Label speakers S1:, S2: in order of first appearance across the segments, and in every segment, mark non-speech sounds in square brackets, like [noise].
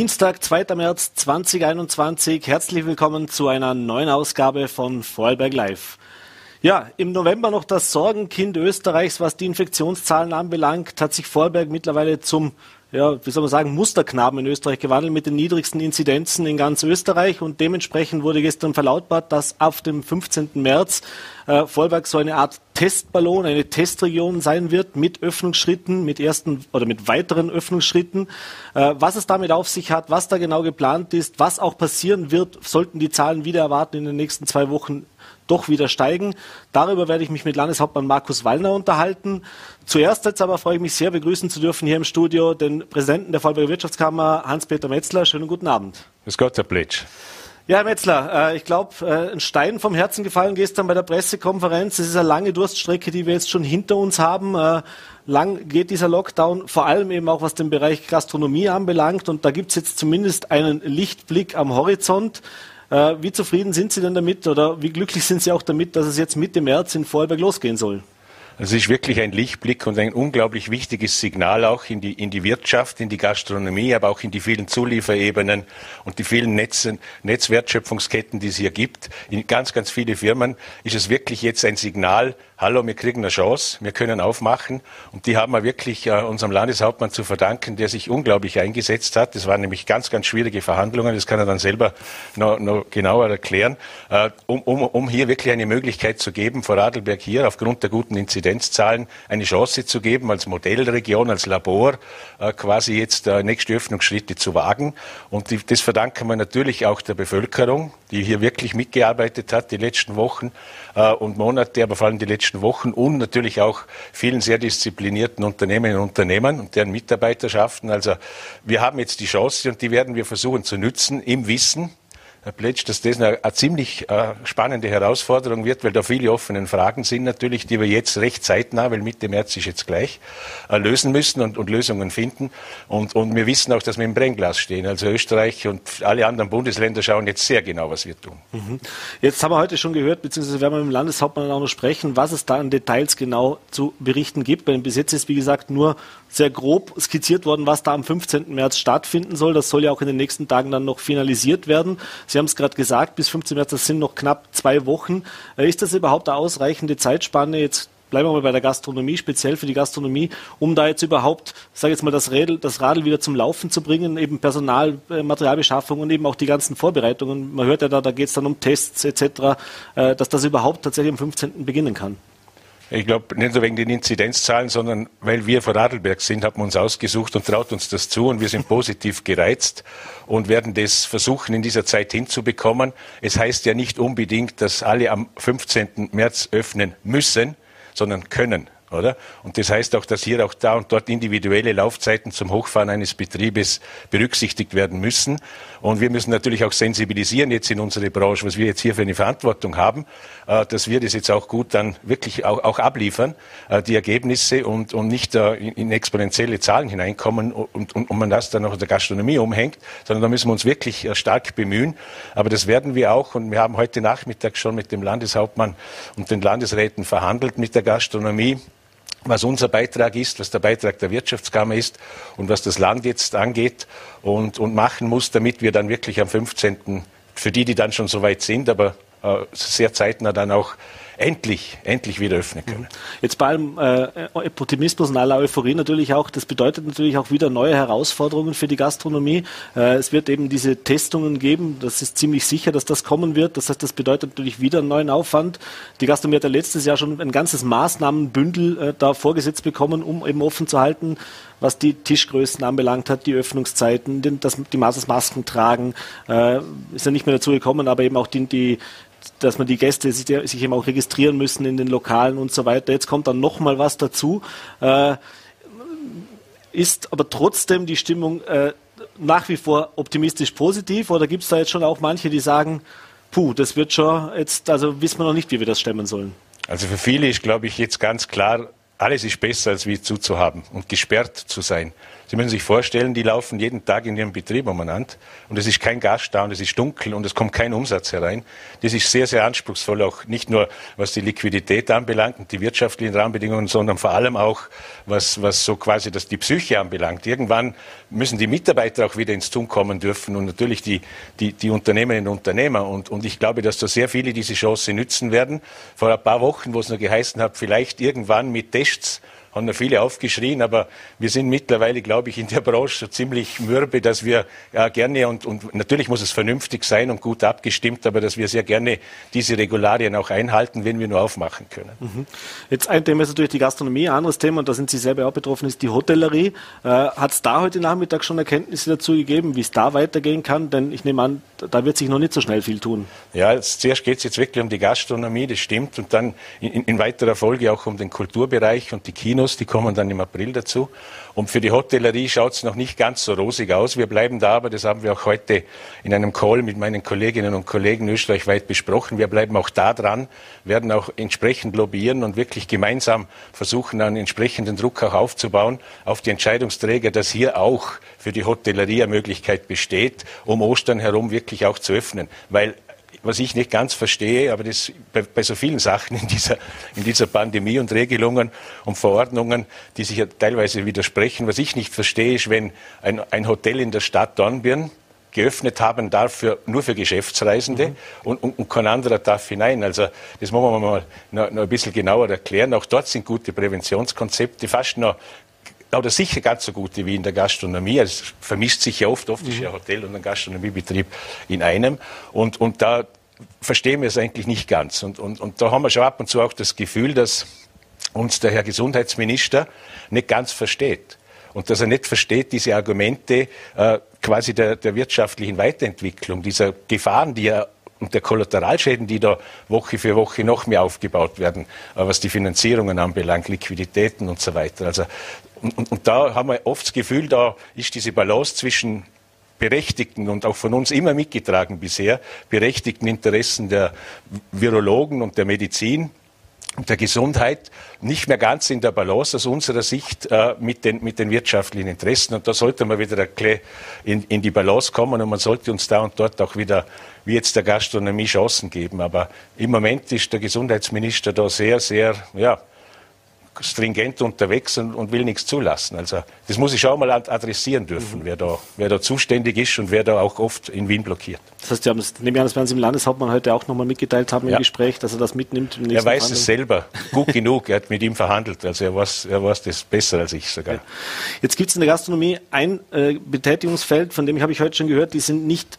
S1: Dienstag, 2. März 2021. Herzlich willkommen zu einer neuen Ausgabe von Vorarlberg Live. Ja, im November noch das Sorgenkind Österreichs, was die Infektionszahlen anbelangt, hat sich Vorarlberg mittlerweile zum ja, wie soll man sagen, Musterknaben in Österreich gewandelt mit den niedrigsten Inzidenzen in ganz Österreich und dementsprechend wurde gestern verlautbart, dass auf dem 15. März äh, Vorarlberg so eine Art Testballon, eine Testregion sein wird mit Öffnungsschritten, mit ersten oder mit weiteren Öffnungsschritten. Äh, was es damit auf sich hat, was da genau geplant ist, was auch passieren wird, sollten die Zahlen wieder erwarten in den nächsten zwei Wochen doch wieder steigen. Darüber werde ich mich mit Landeshauptmann Markus Wallner unterhalten. Zuerst jetzt aber freue ich mich sehr, begrüßen zu dürfen hier im Studio den Präsidenten der Vorarlberger Wirtschaftskammer, Hans-Peter Metzler. Schönen guten Abend.
S2: Grüß Gott, Herr Pletsch.
S1: Ja, Herr Metzler, äh, ich glaube, äh, ein Stein vom Herzen gefallen gestern bei der Pressekonferenz. Es ist eine lange Durststrecke, die wir jetzt schon hinter uns haben. Äh, lang geht dieser Lockdown, vor allem eben auch was den Bereich Gastronomie anbelangt. Und da gibt es jetzt zumindest einen Lichtblick am Horizont. Wie zufrieden sind Sie denn damit oder wie glücklich sind Sie auch damit, dass es jetzt Mitte März in Vorarlberg losgehen soll?
S2: Es ist wirklich ein Lichtblick und ein unglaublich wichtiges Signal auch in die, in die Wirtschaft, in die Gastronomie, aber auch in die vielen Zulieferebenen und die vielen Netz, Netzwertschöpfungsketten, die es hier gibt. In ganz, ganz viele Firmen ist es wirklich jetzt ein Signal, hallo, wir kriegen eine Chance, wir können aufmachen. Und die haben wir wirklich äh, unserem Landeshauptmann zu verdanken, der sich unglaublich eingesetzt hat. Das waren nämlich ganz, ganz schwierige Verhandlungen, das kann er dann selber noch, noch genauer erklären, äh, um, um, um hier wirklich eine Möglichkeit zu geben, vor Radlberg hier aufgrund der guten Inzidenz Inzidenzzahlen eine Chance zu geben, als Modellregion, als Labor äh, quasi jetzt äh, nächste Öffnungsschritte zu wagen. Und das verdanken wir natürlich auch der Bevölkerung, die hier wirklich mitgearbeitet hat die letzten Wochen äh, und Monate, aber vor allem die letzten Wochen und natürlich auch vielen sehr disziplinierten Unternehmerinnen und Unternehmern und deren Mitarbeiterschaften. Also wir haben jetzt die Chance und die werden wir versuchen zu nützen im Wissen, Pletsch, dass das eine, eine ziemlich äh, spannende Herausforderung wird, weil da viele offene Fragen sind natürlich, die wir jetzt recht zeitnah, weil Mitte März ist jetzt gleich, äh, lösen müssen und, und, Lösungen finden. Und, und, wir wissen auch, dass wir im Brennglas stehen. Also Österreich und alle anderen Bundesländer schauen jetzt sehr genau, was wir tun.
S1: Mhm. Jetzt haben wir heute schon gehört, beziehungsweise werden wir mit dem Landeshauptmann auch noch sprechen, was es da an Details genau zu berichten gibt. Weil bis jetzt ist, wie gesagt, nur sehr grob skizziert worden, was da am 15. März stattfinden soll. Das soll ja auch in den nächsten Tagen dann noch finalisiert werden. Sie haben es gerade gesagt, bis 15 März, das sind noch knapp zwei Wochen. Äh, ist das überhaupt eine ausreichende Zeitspanne? Jetzt bleiben wir mal bei der Gastronomie, speziell für die Gastronomie, um da jetzt überhaupt, sage jetzt mal, das Radl, das Radl wieder zum Laufen zu bringen, eben Personal, äh, Materialbeschaffung und eben auch die ganzen Vorbereitungen. Man hört ja da, da geht es dann um Tests etc., äh, dass das überhaupt tatsächlich am 15. beginnen kann.
S2: Ich glaube, nicht nur wegen den Inzidenzzahlen, sondern weil wir vor Radlberg sind, haben wir uns ausgesucht und traut uns das zu und wir sind positiv [laughs] gereizt und werden das versuchen, in dieser Zeit hinzubekommen. Es heißt ja nicht unbedingt, dass alle am 15. März öffnen müssen, sondern können oder? Und das heißt auch, dass hier auch da und dort individuelle Laufzeiten zum Hochfahren eines Betriebes berücksichtigt werden müssen. Und wir müssen natürlich auch sensibilisieren jetzt in unsere Branche, was wir jetzt hier für eine Verantwortung haben, äh, dass wir das jetzt auch gut dann wirklich auch, auch abliefern, äh, die Ergebnisse und, und nicht äh, in exponentielle Zahlen hineinkommen und, und, und man das dann noch in der Gastronomie umhängt, sondern da müssen wir uns wirklich stark bemühen. Aber das werden wir auch und wir haben heute Nachmittag schon mit dem Landeshauptmann und den Landesräten verhandelt mit der Gastronomie was unser Beitrag ist, was der Beitrag der Wirtschaftskammer ist und was das Land jetzt angeht und, und machen muss, damit wir dann wirklich am 15. für die, die dann schon so weit sind, aber äh, sehr zeitnah dann auch endlich, endlich wieder öffnen können.
S1: Jetzt bei allem äh, Optimismus und aller Euphorie natürlich auch, das bedeutet natürlich auch wieder neue Herausforderungen für die Gastronomie. Äh, es wird eben diese Testungen geben, das ist ziemlich sicher, dass das kommen wird. Das heißt, das bedeutet natürlich wieder einen neuen Aufwand. Die Gastronomie hat ja letztes Jahr schon ein ganzes Maßnahmenbündel äh, da vorgesetzt bekommen, um eben offen zu halten was die Tischgrößen anbelangt hat, die Öffnungszeiten, den, das, die Masken tragen, äh, ist ja nicht mehr dazu gekommen, aber eben auch die, die dass man die Gäste sich, sich eben auch registrieren müssen in den Lokalen und so weiter. Jetzt kommt dann noch mal was dazu. Äh, ist aber trotzdem die Stimmung äh, nach wie vor optimistisch positiv oder gibt es da jetzt schon auch manche, die sagen, puh, das wird schon jetzt, also wissen wir noch nicht, wie wir das stemmen sollen?
S2: Also für viele ist, glaube ich, jetzt ganz klar, alles ist besser, als wie zuzuhaben und gesperrt zu sein. Sie müssen sich vorstellen, die laufen jeden Tag in ihrem Betrieb umeinander und es ist kein Gas da und es ist dunkel und es kommt kein Umsatz herein. Das ist sehr, sehr anspruchsvoll, auch nicht nur was die Liquidität anbelangt und die wirtschaftlichen Rahmenbedingungen, sondern vor allem auch was, was so quasi das, die Psyche anbelangt. Irgendwann müssen die Mitarbeiter auch wieder ins Tun kommen dürfen und natürlich die, die, die Unternehmerinnen und Unternehmer. Und, und ich glaube, dass da sehr viele diese Chance nützen werden. Vor ein paar Wochen, wo es noch geheißen hat, vielleicht irgendwann mit Tests haben ja viele aufgeschrien, aber wir sind mittlerweile, glaube ich, in der Branche so ziemlich mürbe, dass wir ja, gerne und, und natürlich muss es vernünftig sein und gut abgestimmt, aber dass wir sehr gerne diese Regularien auch einhalten, wenn wir nur aufmachen können. Mhm.
S1: Jetzt ein Thema ist natürlich die Gastronomie, ein anderes Thema, und da sind Sie selber auch betroffen, ist die Hotellerie. Äh, Hat es da heute Nachmittag schon Erkenntnisse dazu gegeben, wie es da weitergehen kann? Denn ich nehme an, da wird sich noch nicht so schnell viel tun.
S2: Ja, zuerst geht es jetzt wirklich um die Gastronomie, das stimmt, und dann in, in weiterer Folge auch um den Kulturbereich und die Kinos. Kinos, die kommen dann im April dazu. Und für die Hotellerie schaut es noch nicht ganz so rosig aus. Wir bleiben da, aber das haben wir auch heute in einem Call mit meinen Kolleginnen und Kollegen österreichweit besprochen. Wir bleiben auch da dran, werden auch entsprechend lobbyieren und wirklich gemeinsam versuchen, einen entsprechenden Druck auch aufzubauen auf die Entscheidungsträger, dass hier auch für die Hotellerie eine Möglichkeit besteht, um Ostern herum wirklich auch zu öffnen. Weil was ich nicht ganz verstehe, aber das bei, bei, so vielen Sachen in dieser, in dieser Pandemie und Regelungen und Verordnungen, die sich ja teilweise widersprechen, was ich nicht verstehe, ist, wenn ein, ein Hotel in der Stadt Dornbirn geöffnet haben darf für, nur für Geschäftsreisende mhm. und, und, und, kein anderer darf hinein. Also das muss man mal noch, noch ein bisschen genauer erklären. Auch dort sind gute Präventionskonzepte, fast noch oder sicher ganz so gute wie in der Gastronomie. Es vermisst sich ja oft, oft ist ja mhm. Hotel und ein Gastronomiebetrieb in einem. Und, und da verstehen wir es eigentlich nicht ganz. Und, und, und da haben wir schon ab und zu auch das Gefühl, dass uns der Herr Gesundheitsminister nicht ganz versteht. Und dass er nicht versteht, diese Argumente äh, quasi der, der wirtschaftlichen Weiterentwicklung, dieser Gefahren, die er und der Kollateralschäden, die da Woche für Woche noch mehr aufgebaut werden, äh, was die Finanzierungen anbelangt, Liquiditäten und so weiter. Also und, und, und da haben wir oft das Gefühl, da ist diese Balance zwischen berechtigten und auch von uns immer mitgetragen bisher, berechtigten Interessen der Virologen und der Medizin und der Gesundheit nicht mehr ganz in der Balance aus unserer Sicht äh, mit, den, mit den wirtschaftlichen Interessen. Und da sollte man wieder in, in die Balance kommen und man sollte uns da und dort auch wieder, wie jetzt der Gastronomie, Chancen geben. Aber im Moment ist der Gesundheitsminister da sehr, sehr, ja, stringent unterwegs und, und, will nichts zulassen. Also das muss ich auch mal adressieren dürfen, mhm. wer, da, wer da zuständig ist und wer da auch oft in Wien blockiert.
S1: Das heißt, Sie haben das, nehme ich an, das werden Sie im Landeshauptmann heute auch nochmal mitgeteilt haben im ja. Gespräch, dass er das mitnimmt.
S2: er weiß es selber [laughs] gut genug, er hat mit ihm verhandelt, also er weiß, er weiß das besser als ich sogar. Ja.
S1: Jetzt gibt es in der Gastronomie ein äh, Betätigungsfeld, von dem habe ich heute schon gehört, die sind nicht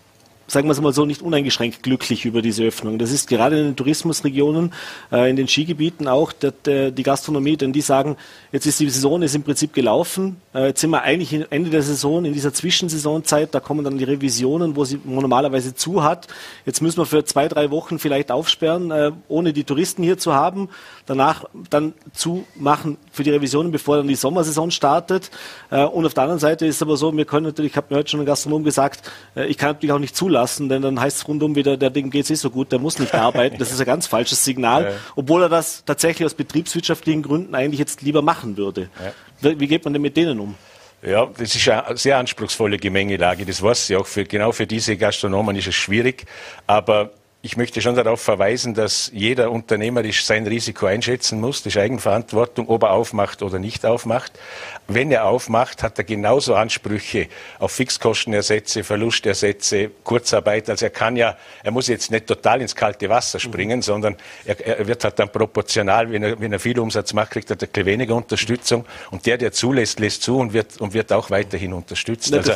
S1: sagen wir es mal so, nicht uneingeschränkt glücklich über diese Öffnung. Das ist gerade in den Tourismusregionen, äh, in den Skigebieten auch der, der, die Gastronomie, denn die sagen, jetzt ist die Saison ist im Prinzip gelaufen, äh, jetzt sind wir eigentlich Ende der Saison, in dieser Zwischensaisonzeit, da kommen dann die Revisionen, wo sie normalerweise zu hat. Jetzt müssen wir für zwei, drei Wochen vielleicht aufsperren, äh, ohne die Touristen hier zu haben, danach dann zumachen für die Revisionen, bevor dann die Sommersaison startet. Äh, und auf der anderen Seite ist es aber so, wir können natürlich, ich habe mir heute schon ein Gastronom gesagt, äh, ich kann natürlich auch nicht zulassen, lassen, denn dann heißt es rundum wieder, der Ding geht es so gut, der muss nicht arbeiten. Das [laughs] ist ein ganz falsches Signal, obwohl er das tatsächlich aus betriebswirtschaftlichen Gründen eigentlich jetzt lieber machen würde. Wie, wie geht man denn mit denen um?
S2: Ja, das ist eine sehr anspruchsvolle Gemengelage. Das weiß ich auch. Für, genau für diese Gastronomen ist es schwierig. Aber ich möchte schon darauf verweisen, dass jeder unternehmerisch sein Risiko einschätzen muss. Ist Eigenverantwortung, ob er aufmacht oder nicht aufmacht. Wenn er aufmacht, hat er genauso Ansprüche auf Fixkostenersätze, Verlustersätze, Kurzarbeit. Also er kann ja, er muss jetzt nicht total ins kalte Wasser springen, mhm. sondern er, er, wird halt dann proportional, wenn er, wenn er viel Umsatz macht, kriegt er ein bisschen weniger Unterstützung. Und der, der zulässt, lässt zu und wird, und wird auch weiterhin unterstützt. Also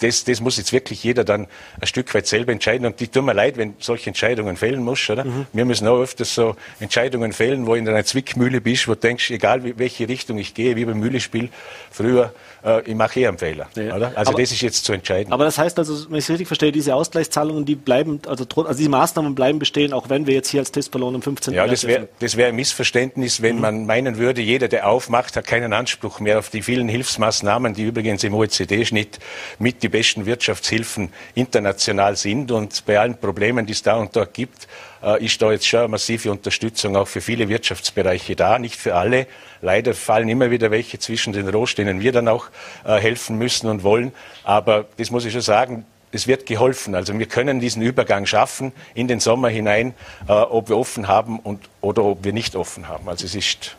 S2: das, das muss jetzt wirklich jeder dann ein Stück weit selber entscheiden. Und die tut mir leid, wenn solche Entscheidungen fällen muss, oder? Mhm. Wir müssen auch öfters so Entscheidungen fällen, wo in einer Zwickmühle bist, wo du denkst, egal wie, welche Richtung ich gehe, wie beim Mühlespiel früher, äh, ich mache eh einen Fehler. Ja. Oder? Also aber, das ist jetzt zu entscheiden.
S1: Aber das heißt also, wenn ich es richtig verstehe, diese Ausgleichszahlungen, die bleiben, also, also diese Maßnahmen bleiben bestehen, auch wenn wir jetzt hier als Testballon am 15.
S2: Ja, das wäre wär ein Missverständnis, wenn mhm. man meinen würde, jeder, der aufmacht, hat keinen Anspruch mehr auf die vielen Hilfsmaßnahmen, die übrigens im OECD-Schnitt mit die besten Wirtschaftshilfen international sind und bei allen Problemen, die es da und dort gibt, äh, ist da jetzt schon eine massive Unterstützung auch für viele Wirtschaftsbereiche da, nicht für alle. Leider fallen immer wieder welche zwischen den Rohstoffen, denen wir dann auch äh, helfen müssen und wollen. Aber das muss ich schon sagen, es wird geholfen. Also wir können diesen Übergang schaffen in den Sommer hinein, äh, ob wir offen haben und, oder ob wir nicht offen haben. Also es ist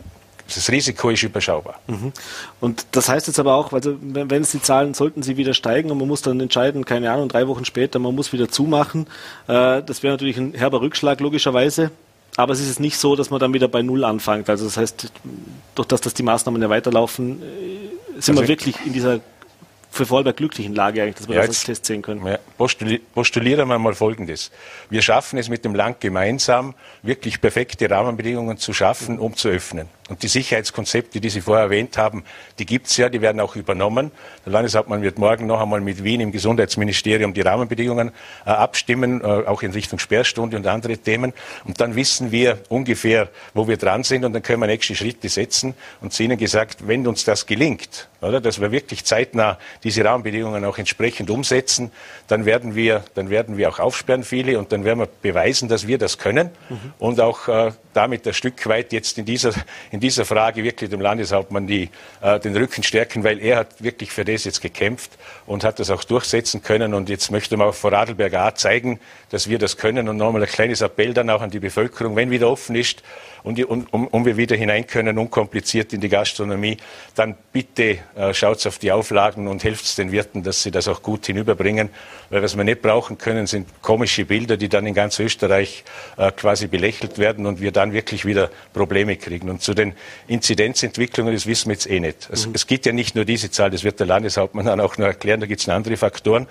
S2: das Risiko ist überschaubar. Mhm.
S1: Und das heißt jetzt aber auch, also wenn es die Zahlen sollten sie wieder steigen und man muss dann entscheiden, keine Ahnung, drei Wochen später, man muss wieder zumachen. Äh, das wäre natürlich ein herber Rückschlag logischerweise. Aber es ist nicht so, dass man dann wieder bei Null anfängt. Also das heißt, durch das, dass die Maßnahmen ja weiterlaufen, äh, sind also wir wirklich in dieser für Vorarlberg glücklichen Lage eigentlich, dass wir ja, das als Test sehen können. Ja,
S2: postulieren wir mal Folgendes. Wir schaffen es mit dem Land gemeinsam, wirklich perfekte Rahmenbedingungen zu schaffen, um zu öffnen. Und die Sicherheitskonzepte, die Sie vorher erwähnt haben, die gibt es ja, die werden auch übernommen. Der Landeshauptmann wird morgen noch einmal mit Wien im Gesundheitsministerium die Rahmenbedingungen äh, abstimmen, äh, auch in Richtung Sperrstunde und andere Themen. Und dann wissen wir ungefähr, wo wir dran sind und dann können wir nächste Schritte setzen. Und zu Ihnen gesagt, wenn uns das gelingt, oder, dass wir wirklich zeitnah diese Rahmenbedingungen auch entsprechend umsetzen, dann werden wir, dann werden wir auch aufsperren viele und dann werden wir beweisen, dass wir das können mhm. und auch äh, damit ein Stück weit jetzt in dieser, in dieser Frage wirklich dem Landeshauptmann die, äh, den Rücken stärken, weil er hat wirklich für das jetzt gekämpft und hat das auch durchsetzen können. Und jetzt möchte man auch vor Radlberg A zeigen, dass wir das können. Und nochmal ein kleines Appell dann auch an die Bevölkerung, wenn wieder offen ist und, und um, um wir wieder hinein können, unkompliziert in die Gastronomie, dann bitte äh, schaut auf die Auflagen und helft den Wirten, dass sie das auch gut hinüberbringen. Weil was wir nicht brauchen können, sind komische Bilder, die dann in ganz Österreich äh, quasi belächelt werden und wir dann wirklich wieder Probleme kriegen. Und zu den Inzidenzentwicklungen, das wissen wir jetzt eh nicht. Also, mhm. Es gibt ja nicht nur diese Zahl, das wird der Landeshauptmann dann auch noch erklären, da gibt es andere Faktoren.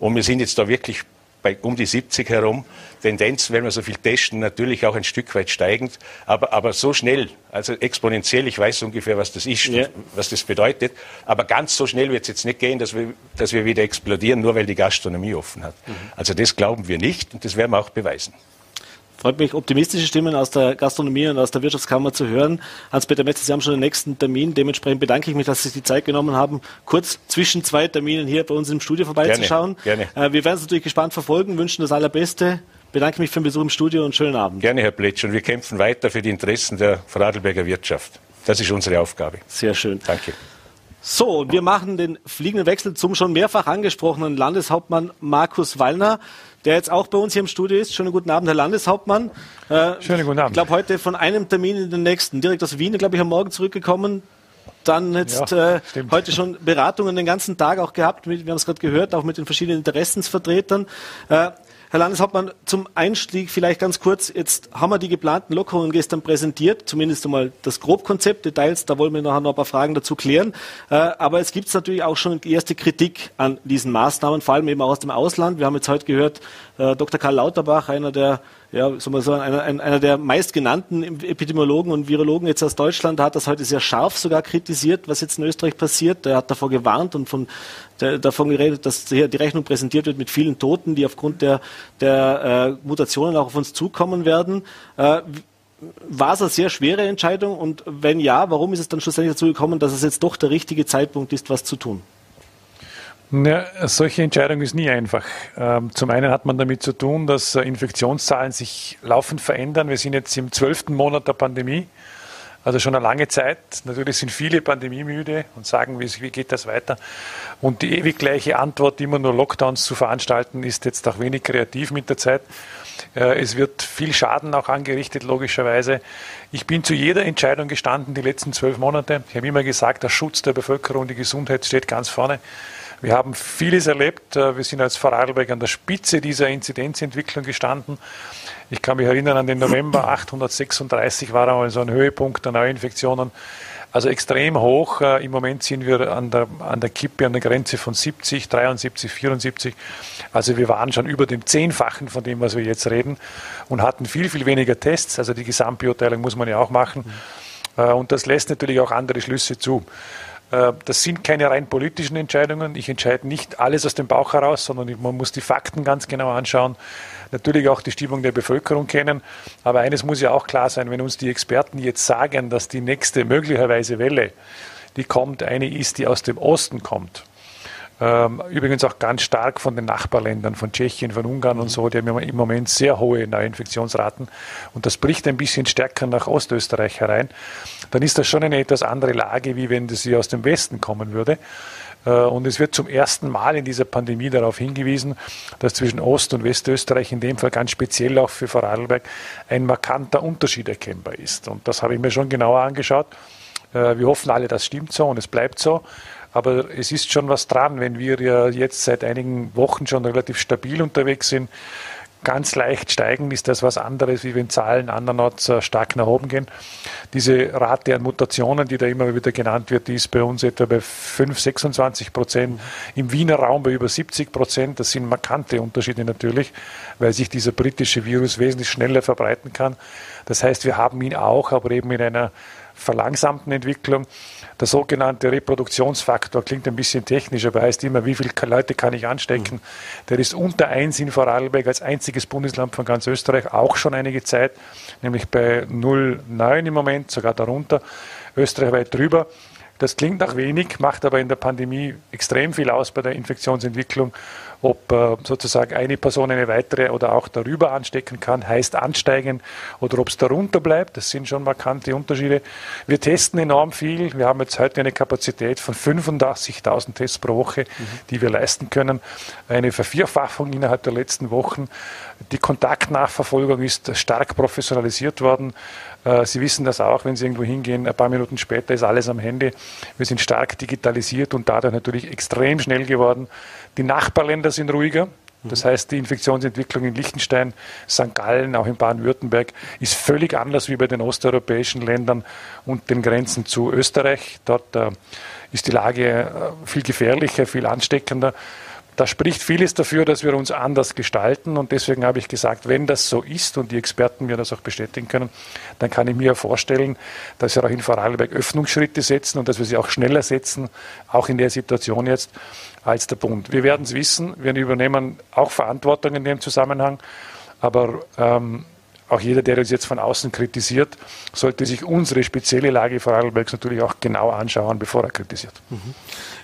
S2: Und wir sind jetzt da wirklich bei um die 70 herum. Tendenz, wenn wir so viel testen, natürlich auch ein Stück weit steigend, aber, aber so schnell, also exponentiell, ich weiß ungefähr, was das ist, ja. was das bedeutet, aber ganz so schnell wird es jetzt nicht gehen, dass wir, dass wir wieder explodieren, nur weil die Gastronomie offen hat. Mhm. Also das glauben wir nicht und das werden wir auch beweisen.
S1: Freut mich, optimistische Stimmen aus der Gastronomie und aus der Wirtschaftskammer zu hören. Hans-Peter Metz, Sie haben schon den nächsten Termin. Dementsprechend bedanke ich mich, dass Sie sich die Zeit genommen haben, kurz zwischen zwei Terminen hier bei uns im Studio vorbeizuschauen. Gerne, gerne. Äh, wir werden es natürlich gespannt verfolgen, wünschen das Allerbeste. Bedanke mich für den Besuch im Studio und schönen Abend.
S2: Gerne, Herr Pletsch. Und wir kämpfen weiter für die Interessen der Vorarlberger Wirtschaft. Das ist unsere Aufgabe.
S1: Sehr schön.
S2: Danke.
S1: So, wir machen den fliegenden Wechsel zum schon mehrfach angesprochenen Landeshauptmann Markus Wallner der jetzt auch bei uns hier im Studio ist. Schönen guten Abend, Herr Landeshauptmann.
S3: Äh, Schönen guten Abend.
S1: Ich glaube, heute von einem Termin in den nächsten, direkt aus Wien, glaube ich, am Morgen zurückgekommen. Dann jetzt ja, äh, heute schon Beratungen den ganzen Tag auch gehabt, mit, wir haben es gerade gehört, auch mit den verschiedenen Interessensvertretern. Äh, Herr Landeshauptmann, zum Einstieg vielleicht ganz kurz. Jetzt haben wir die geplanten Lockerungen gestern präsentiert, zumindest einmal das Grobkonzept, Details, da wollen wir nachher noch ein paar Fragen dazu klären. Äh, aber es gibt natürlich auch schon erste Kritik an diesen Maßnahmen, vor allem eben auch aus dem Ausland. Wir haben jetzt heute gehört, äh, Dr. Karl Lauterbach, einer der ja, soll man sagen, einer, einer der meistgenannten Epidemiologen und Virologen jetzt aus Deutschland hat das heute sehr scharf sogar kritisiert, was jetzt in Österreich passiert. Er hat davor gewarnt und von, der, davon geredet, dass hier die Rechnung präsentiert wird mit vielen Toten, die aufgrund der, der äh, Mutationen auch auf uns zukommen werden. Äh, war es eine sehr schwere Entscheidung und wenn ja, warum ist es dann schlussendlich dazu gekommen, dass es jetzt doch der richtige Zeitpunkt ist, was zu tun?
S3: Ja, solche Entscheidung ist nie einfach. Ähm, zum einen hat man damit zu tun, dass äh, Infektionszahlen sich laufend verändern. Wir sind jetzt im zwölften Monat der Pandemie, also schon eine lange Zeit. Natürlich sind viele pandemiemüde und sagen, wie geht das weiter? Und die ewig gleiche Antwort, immer nur Lockdowns zu veranstalten, ist jetzt auch wenig kreativ mit der Zeit. Äh, es wird viel Schaden auch angerichtet, logischerweise. Ich bin zu jeder Entscheidung gestanden die letzten zwölf Monate. Ich habe immer gesagt, der Schutz der Bevölkerung, die Gesundheit steht ganz vorne. Wir haben vieles erlebt. Äh, wir sind als Vorarlberg an der Spitze dieser Inzidenzentwicklung gestanden. Ich kann mich erinnern an den November [clears throat] 836 war einmal so ein Höhepunkt der Neuinfektionen. Also extrem hoch. Äh, Im Moment sind wir an der, an der Kippe, an der Grenze von 70, 73, 74. Also wir waren schon über dem Zehnfachen von dem, was wir jetzt reden und hatten viel, viel weniger Tests. Also die Gesamtbeurteilung muss man ja auch machen. Äh, und das lässt natürlich auch andere Schlüsse zu. Äh, das sind keine rein politischen Entscheidungen. Ich entscheide nicht alles aus dem Bauch heraus, sondern man muss die Fakten ganz genau anschauen. Natürlich auch die Stimmung der Bevölkerung kennen. Aber eines muss ja auch klar sein, wenn uns die Experten jetzt sagen, dass die nächste möglicherweise Welle, die kommt, eine ist, die aus dem Osten kommt. Ähm, übrigens auch ganz stark von den Nachbarländern, von Tschechien, von Ungarn und so, die haben im Moment sehr hohe Neuinfektionsraten. Und das bricht ein bisschen stärker nach Ostösterreich herein. Dann ist das schon eine etwas andere Lage, wie wenn das hier aus dem Westen kommen würde. Äh, und es wird zum ersten Mal in dieser Pandemie darauf hingewiesen, dass zwischen Ost- und Westösterreich in dem Fall ganz speziell auch für Vorarlberg ein markanter Unterschied erkennbar ist. Und das habe ich mir schon genauer angeschaut. Äh, wir hoffen alle, das stimmt so und es bleibt so. Aber es ist schon was dran, wenn wir ja jetzt seit einigen Wochen schon relativ stabil unterwegs sind. Ganz leicht steigen ist das was anderes, wie wenn Zahlen andernorts äh, stark nach oben gehen. Diese Rate an Mutationen, die da immer wieder genannt wird, die ist bei uns etwa bei 5, 26 Prozent. Im Wiener Raum bei über 70 Prozent. Das sind markante Unterschiede natürlich, weil sich dieser britische Virus wesentlich schneller verbreiten kann. Das heißt, wir haben ihn auch, aber eben in einer verlangsamten Entwicklung. Der sogenannte Reproduktionsfaktor klingt ein bisschen technisch, aber heißt immer, wie viele Leute kann ich anstecken. Der ist unter 1 in Vorarlberg als einziges Bundesland von ganz Österreich auch schon einige Zeit, nämlich bei 0,9 im Moment, sogar darunter. Österreich weit drüber. Das klingt nach wenig, macht aber in der Pandemie extrem viel aus bei der Infektionsentwicklung ob äh, sozusagen eine Person eine weitere oder auch darüber anstecken kann, heißt ansteigen oder ob es darunter bleibt. Das sind schon markante Unterschiede. Wir testen enorm viel. Wir haben jetzt heute eine Kapazität von 85.000 Tests pro Woche, mhm. die wir leisten können. Eine Vervierfachung innerhalb der letzten Wochen. Die Kontaktnachverfolgung ist stark professionalisiert worden. Äh, Sie wissen das auch, wenn Sie irgendwo hingehen, ein paar Minuten später ist alles am Handy. Wir sind stark digitalisiert und dadurch natürlich extrem schnell geworden. Die Nachbarländer sind ruhiger. Das heißt, die Infektionsentwicklung in Liechtenstein, St. Gallen, auch in Baden-Württemberg ist völlig anders wie bei den osteuropäischen Ländern und den Grenzen zu Österreich. Dort äh, ist die Lage äh, viel gefährlicher, viel ansteckender. Da spricht vieles dafür, dass wir uns anders gestalten. Und deswegen habe ich gesagt, wenn das so ist und die Experten mir das auch bestätigen können, dann kann ich mir vorstellen, dass wir auch in Vorarlberg Öffnungsschritte setzen und dass wir sie auch schneller setzen, auch in der Situation jetzt, als der Bund. Wir werden es wissen. Wir übernehmen auch Verantwortung in dem Zusammenhang. Aber ähm, auch jeder, der uns jetzt von außen kritisiert, sollte sich unsere spezielle Lage Vorarlbergs natürlich auch genau anschauen, bevor er kritisiert. Mhm.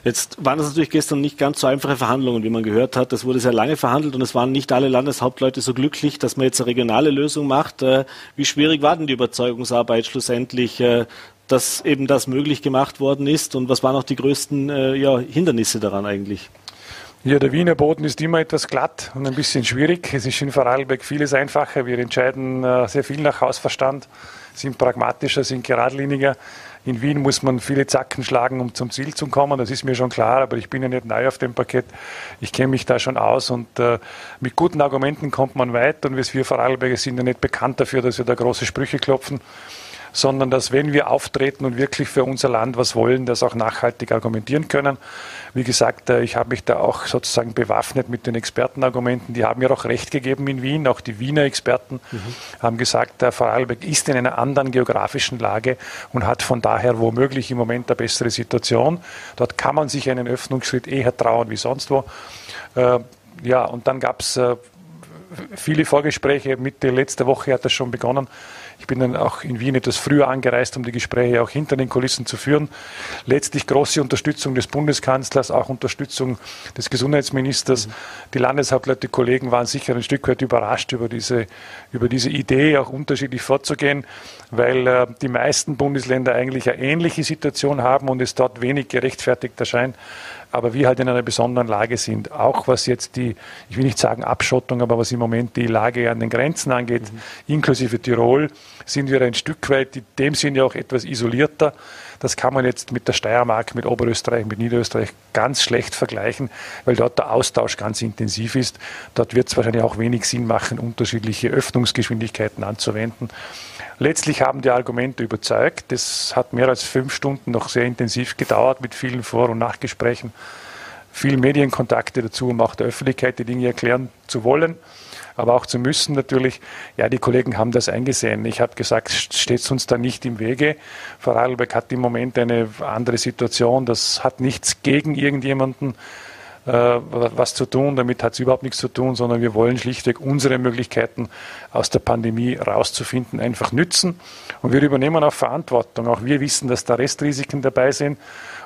S1: Jetzt waren das natürlich gestern nicht ganz so einfache Verhandlungen, wie man gehört hat. Es wurde sehr lange verhandelt und es waren nicht alle Landeshauptleute so glücklich, dass man jetzt eine regionale Lösung macht. Äh, wie schwierig war denn die Überzeugungsarbeit schlussendlich, äh, dass eben das möglich gemacht worden ist und was waren auch die größten äh, ja, Hindernisse daran eigentlich?
S3: Ja, der Wiener Boden ist immer etwas glatt und ein bisschen schwierig. Es ist in Vorarlberg vieles einfacher. Wir entscheiden sehr viel nach Hausverstand, sind pragmatischer, sind geradliniger. In Wien muss man viele Zacken schlagen, um zum Ziel zu kommen. Das ist mir schon klar, aber ich bin ja nicht neu auf dem Parkett. Ich kenne mich da schon aus und äh, mit guten Argumenten kommt man weit. Und wir Vorarlberger sind ja nicht bekannt dafür, dass wir da große Sprüche klopfen sondern dass wenn wir auftreten und wirklich für unser Land was wollen, das auch nachhaltig argumentieren können. Wie gesagt, äh, ich habe mich da auch sozusagen bewaffnet mit den Expertenargumenten. Die haben mir auch recht gegeben in Wien. Auch die Wiener Experten mhm. haben gesagt, der Vorarlberg ist in einer anderen geografischen Lage und hat von daher womöglich im Moment eine bessere Situation. Dort kann man sich einen Öffnungsschritt eher trauen wie sonst wo. Äh, ja, und dann gab es äh, viele Vorgespräche. Mitte letzter Woche hat das schon begonnen ich bin dann auch in Wien etwas früher angereist, um die Gespräche auch hinter den Kulissen zu führen. Letztlich große Unterstützung des Bundeskanzlers, auch Unterstützung des Gesundheitsministers. Mhm. Die Landeshauptleute, Kollegen waren sicher ein Stück weit überrascht über diese, über diese Idee, auch unterschiedlich vorzugehen, weil äh, die meisten Bundesländer eigentlich eine ähnliche Situation haben und es dort wenig gerechtfertigt erscheint aber wir halt in einer besonderen Lage sind. Auch was jetzt die, ich will nicht sagen Abschottung, aber was im Moment die Lage an den Grenzen angeht, mhm. inklusive Tirol, sind wir ein Stück weit in dem Sinne auch etwas isolierter. Das kann man jetzt mit der Steiermark, mit Oberösterreich, mit Niederösterreich ganz schlecht vergleichen, weil dort der Austausch ganz intensiv ist. Dort wird es wahrscheinlich auch wenig Sinn machen, unterschiedliche Öffnungsgeschwindigkeiten anzuwenden. Letztlich haben die Argumente überzeugt. Das hat mehr als fünf Stunden noch sehr intensiv gedauert mit vielen Vor- und Nachgesprächen, vielen Medienkontakte dazu, um auch der Öffentlichkeit die Dinge erklären zu wollen. Aber auch zu müssen natürlich. Ja, die Kollegen haben das eingesehen. Ich habe gesagt, steht es uns da nicht im Wege. Vorarlberg hat im Moment eine andere Situation. Das hat nichts gegen irgendjemanden äh, was zu tun. Damit hat es überhaupt nichts zu tun, sondern wir wollen schlichtweg unsere Möglichkeiten aus der Pandemie rauszufinden einfach nützen. Und wir übernehmen auch Verantwortung. Auch wir wissen, dass da Restrisiken dabei sind.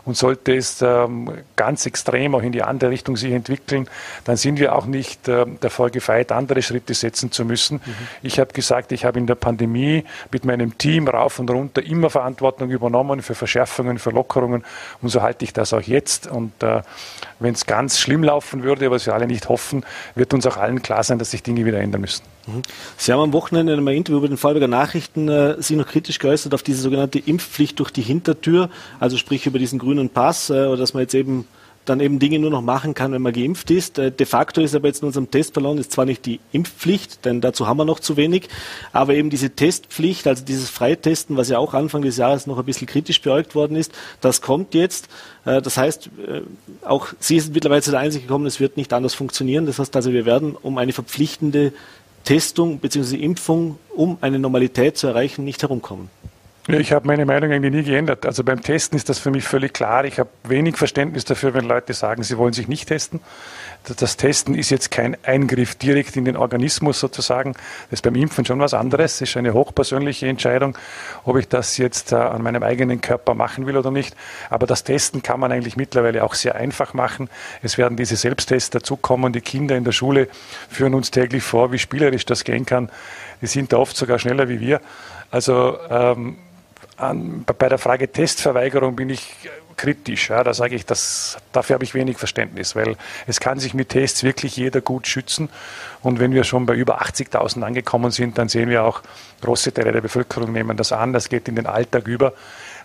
S3: Und sollte es ähm, ganz extrem auch in die andere Richtung sich entwickeln, dann sind wir auch nicht äh, davor gefeit, andere Schritte setzen zu müssen. Mhm. Ich habe gesagt, ich habe in der Pandemie mit meinem Team rauf und runter immer Verantwortung übernommen für Verschärfungen, für Lockerungen. Und so halte ich das auch jetzt. Und äh, wenn es ganz schlimm laufen würde, was wir alle nicht hoffen, wird uns auch allen klar sein, dass sich Dinge wieder ändern müssen.
S1: Mhm. Sie haben am Wochenende in einem Interview über den Vorarlberger Nachrichten äh, sich noch kritisch geäußert auf diese sogenannte Impfpflicht durch die Hintertür, also sprich über diesen grünen Pass, äh, oder dass man jetzt eben dann eben Dinge nur noch machen kann, wenn man geimpft ist. Äh, de facto ist aber jetzt in unserem Testballon ist zwar nicht die Impfpflicht, denn dazu haben wir noch zu wenig, aber eben diese Testpflicht, also dieses Freitesten, was ja auch Anfang des Jahres noch ein bisschen kritisch beäugt worden ist, das kommt jetzt. Äh, das heißt, äh, auch Sie sind mittlerweile zu der Einsicht gekommen, es wird nicht anders funktionieren. Das heißt also, wir werden um eine verpflichtende Testung bzw. Impfung, um eine Normalität zu erreichen, nicht herumkommen.
S3: Ja, ich habe meine Meinung eigentlich nie geändert. Also beim Testen ist das für mich völlig klar. Ich habe wenig Verständnis dafür, wenn Leute sagen, sie wollen sich nicht testen. Das Testen ist jetzt kein Eingriff direkt in den Organismus sozusagen. Das ist beim Impfen schon was anderes. Das ist eine hochpersönliche Entscheidung, ob ich das jetzt äh, an meinem eigenen Körper machen will oder nicht. Aber das Testen kann man eigentlich mittlerweile auch sehr einfach machen. Es werden diese Selbsttests dazukommen. Die Kinder in der Schule führen uns täglich vor, wie spielerisch das gehen kann. Die sind da oft sogar schneller wie wir. Also ähm, an, bei der Frage Testverweigerung bin ich kritisch. Ja, da sage ich, das, dafür habe ich wenig Verständnis, weil es kann sich mit Tests wirklich jeder gut schützen. Und wenn wir schon bei über 80.000 angekommen sind, dann sehen wir auch, große Teile der Bevölkerung nehmen das an. Das geht in den Alltag über.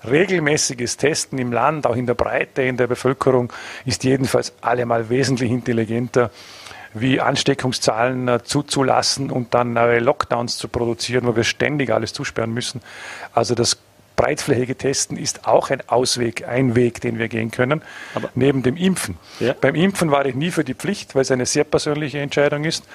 S3: Regelmäßiges Testen im Land, auch in der Breite in der Bevölkerung, ist jedenfalls allemal wesentlich intelligenter wie Ansteckungszahlen äh, zuzulassen und dann neue Lockdowns zu produzieren, wo wir ständig alles zusperren müssen. Also das breitflächige Testen ist auch ein Ausweg, ein Weg, den wir gehen können, Aber neben dem Impfen. Ja. Beim Impfen war ich nie für die Pflicht, weil es eine sehr persönliche Entscheidung ist.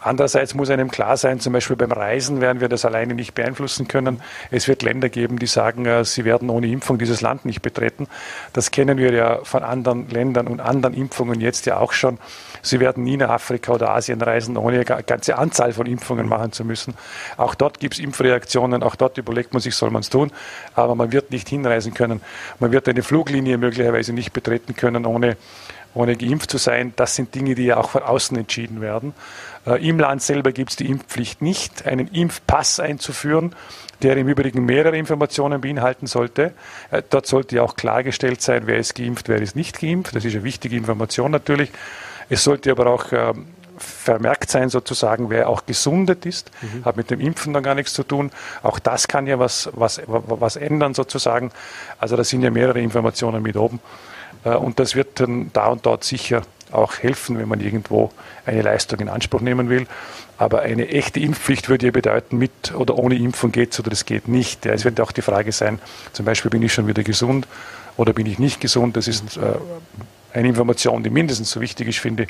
S3: Andererseits muss einem klar sein, zum Beispiel beim Reisen werden wir das alleine nicht beeinflussen können. Es wird Länder geben, die sagen, äh, sie werden ohne Impfung dieses Land nicht betreten. Das kennen wir ja von anderen Ländern und anderen Impfungen jetzt ja auch schon. Sie werden nie nach Afrika oder Asien reisen, ohne eine ganze Anzahl von Impfungen machen zu müssen. Auch dort gibt es Impfreaktionen, auch dort überlegt man sich, soll man es tun, aber man wird nicht hinreisen können. Man wird eine Fluglinie möglicherweise nicht betreten können, ohne ohne geimpft zu sein. Das sind Dinge, die ja auch von außen entschieden werden. Äh, Im Land selber gibt es die Impfpflicht nicht. Einen Impfpass einzuführen, der im Übrigen mehrere Informationen beinhalten sollte. Äh, dort sollte ja auch klargestellt sein, wer ist geimpft, wer ist nicht geimpft. Das ist eine wichtige Information natürlich. Es sollte aber auch äh, vermerkt sein, sozusagen, wer auch gesundet ist, mhm. hat mit dem Impfen dann gar nichts zu tun. Auch das kann ja was, was, was ändern, sozusagen. Also da sind ja mehrere Informationen mit oben. Und das wird dann da und dort sicher auch helfen, wenn man irgendwo eine Leistung in Anspruch nehmen will. Aber eine echte Impfpflicht würde ja bedeuten, mit oder ohne Impfung geht es oder es geht nicht. Ja, es wird auch die Frage sein, zum Beispiel bin ich schon wieder gesund oder bin ich nicht gesund. Das ist äh, eine Information, die mindestens so wichtig ist, finde ich,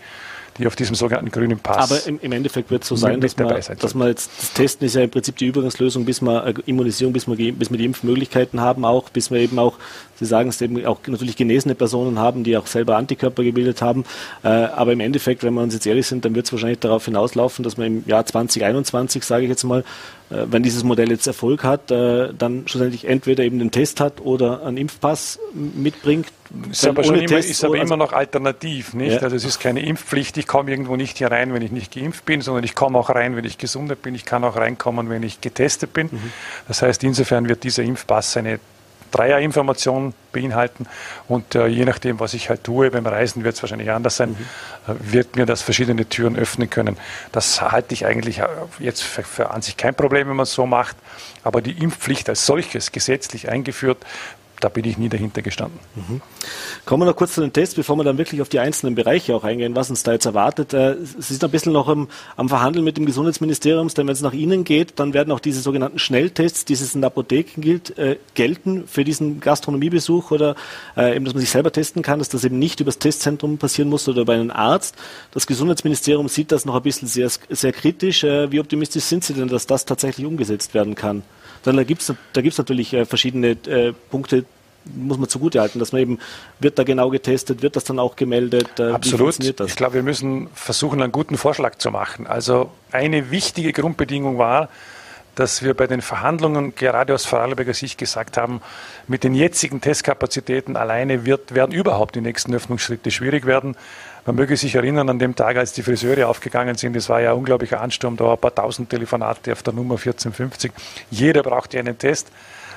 S3: die auf diesem sogenannten grünen Pass.
S1: Aber im, im Endeffekt wird es so sein, dass man, dass man jetzt, das Testen ist ja im Prinzip die Übergangslösung, bis wir äh, Immunisierung, bis wir, bis wir die Impfmöglichkeiten haben auch, bis wir eben auch, Sie sagen es eben auch natürlich genesene Personen haben, die auch selber Antikörper gebildet haben. Äh, aber im Endeffekt, wenn wir uns jetzt ehrlich sind, dann wird es wahrscheinlich darauf hinauslaufen, dass man im Jahr 2021, sage ich jetzt mal, wenn dieses Modell jetzt Erfolg hat, äh, dann schlussendlich entweder eben den Test hat oder einen Impfpass mitbringt.
S3: Ist aber, immer, ist aber immer noch alternativ, nicht? Ja. Also es ist keine Impfpflicht. Ich komme irgendwo nicht hier rein, wenn ich nicht geimpft bin, sondern ich komme auch rein, wenn ich gesundet bin. Ich kann auch reinkommen, wenn ich getestet bin. Mhm. Das heißt, insofern wird dieser Impfpass eine Dreierinformation beinhalten und äh, je nachdem, was ich halt tue, beim Reisen wird es wahrscheinlich anders sein, mhm. äh, wird mir das verschiedene Türen öffnen können. Das halte ich eigentlich äh, jetzt für, für an sich kein Problem, wenn man es so macht, aber die Impfpflicht als solches gesetzlich eingeführt da bin ich nie dahinter gestanden. Mhm.
S1: Kommen wir noch kurz zu den Tests, bevor wir dann wirklich auf die einzelnen Bereiche auch eingehen, was uns da jetzt erwartet. Äh, Sie sind ein bisschen noch am, am Verhandeln mit dem Gesundheitsministerium, denn wenn es nach Ihnen geht, dann werden auch diese sogenannten Schnelltests, die es in Apotheken gilt, äh, gelten für diesen Gastronomiebesuch oder äh, eben, dass man sich selber testen kann, dass das eben nicht übers Testzentrum passieren muss oder über einen Arzt. Das Gesundheitsministerium sieht das noch ein bisschen sehr, sehr kritisch. Äh, wie optimistisch sind Sie denn, dass das tatsächlich umgesetzt werden kann? Dann da gibt es da gibt's natürlich äh, verschiedene äh, Punkte, muss man zugutehalten, dass man eben, wird da genau getestet, wird das dann auch gemeldet?
S3: Äh, Absolut. Ich glaube, wir müssen versuchen, einen guten Vorschlag zu machen. Also eine wichtige Grundbedingung war, dass wir bei den Verhandlungen gerade aus Vorarlberger Sicht gesagt haben, mit den jetzigen Testkapazitäten alleine wird, werden überhaupt die nächsten Öffnungsschritte schwierig werden. Man möge sich erinnern an dem Tag, als die Friseure aufgegangen sind, das war ja ein unglaublicher Ansturm, da war ein paar tausend Telefonate auf der Nummer 1450. Jeder brauchte einen Test.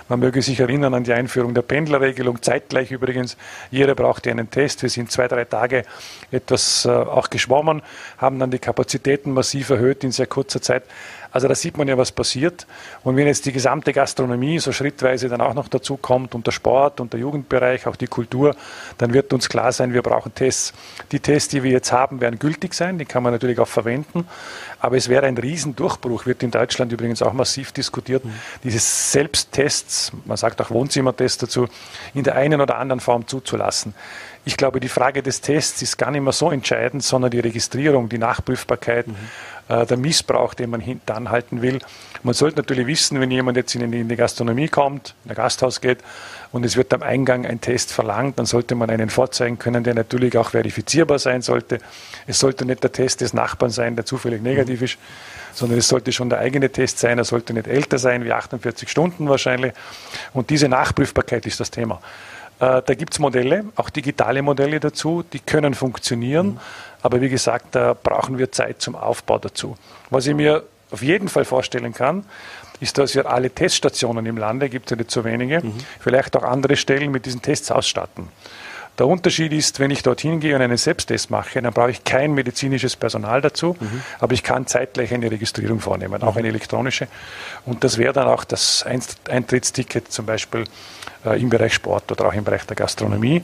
S3: Man möge sich erinnern an die Einführung der Pendlerregelung, zeitgleich übrigens. Jeder brauchte einen Test. Wir sind zwei, drei Tage etwas äh, auch geschwommen, haben dann die Kapazitäten massiv erhöht in sehr kurzer Zeit. Also da sieht man ja, was passiert. Und wenn jetzt die gesamte Gastronomie so schrittweise dann auch noch dazu kommt und der Sport und der Jugendbereich, auch die Kultur, dann wird uns klar sein, wir brauchen Tests. Die Tests, die wir jetzt haben, werden gültig sein, die kann man natürlich auch verwenden. Aber es wäre ein Riesendurchbruch, wird in Deutschland übrigens auch massiv diskutiert, mhm. diese Selbsttests, man sagt auch Wohnzimmertests dazu, in der einen oder anderen Form zuzulassen. Ich glaube, die Frage des Tests ist gar nicht mehr so entscheidend, sondern die Registrierung, die Nachprüfbarkeit, mhm. Äh, der Missbrauch, den man hinten anhalten will. Man sollte natürlich wissen, wenn jemand jetzt in die Gastronomie kommt, in ein Gasthaus geht und es wird am Eingang ein Test verlangt, dann sollte man einen vorzeigen können, der natürlich auch verifizierbar sein sollte. Es sollte nicht der Test des Nachbarn sein, der zufällig negativ ist, sondern es sollte schon der eigene Test sein. Er sollte nicht älter sein wie 48 Stunden wahrscheinlich. Und diese Nachprüfbarkeit ist das Thema. Äh, da gibt es Modelle, auch digitale Modelle dazu, die können funktionieren. Mhm. Aber wie gesagt, da brauchen wir Zeit zum Aufbau dazu. Was ich mir auf jeden Fall vorstellen kann, ist, dass wir alle Teststationen im Lande, gibt es ja nicht so wenige, mhm. vielleicht auch andere Stellen mit diesen Tests ausstatten. Der Unterschied ist, wenn ich dorthin gehe und einen Selbsttest mache, dann brauche ich kein medizinisches Personal dazu, mhm. aber ich kann zeitgleich eine Registrierung vornehmen, auch eine elektronische. Und das wäre dann auch das Eintrittsticket zum Beispiel äh, im Bereich Sport oder auch im Bereich der Gastronomie.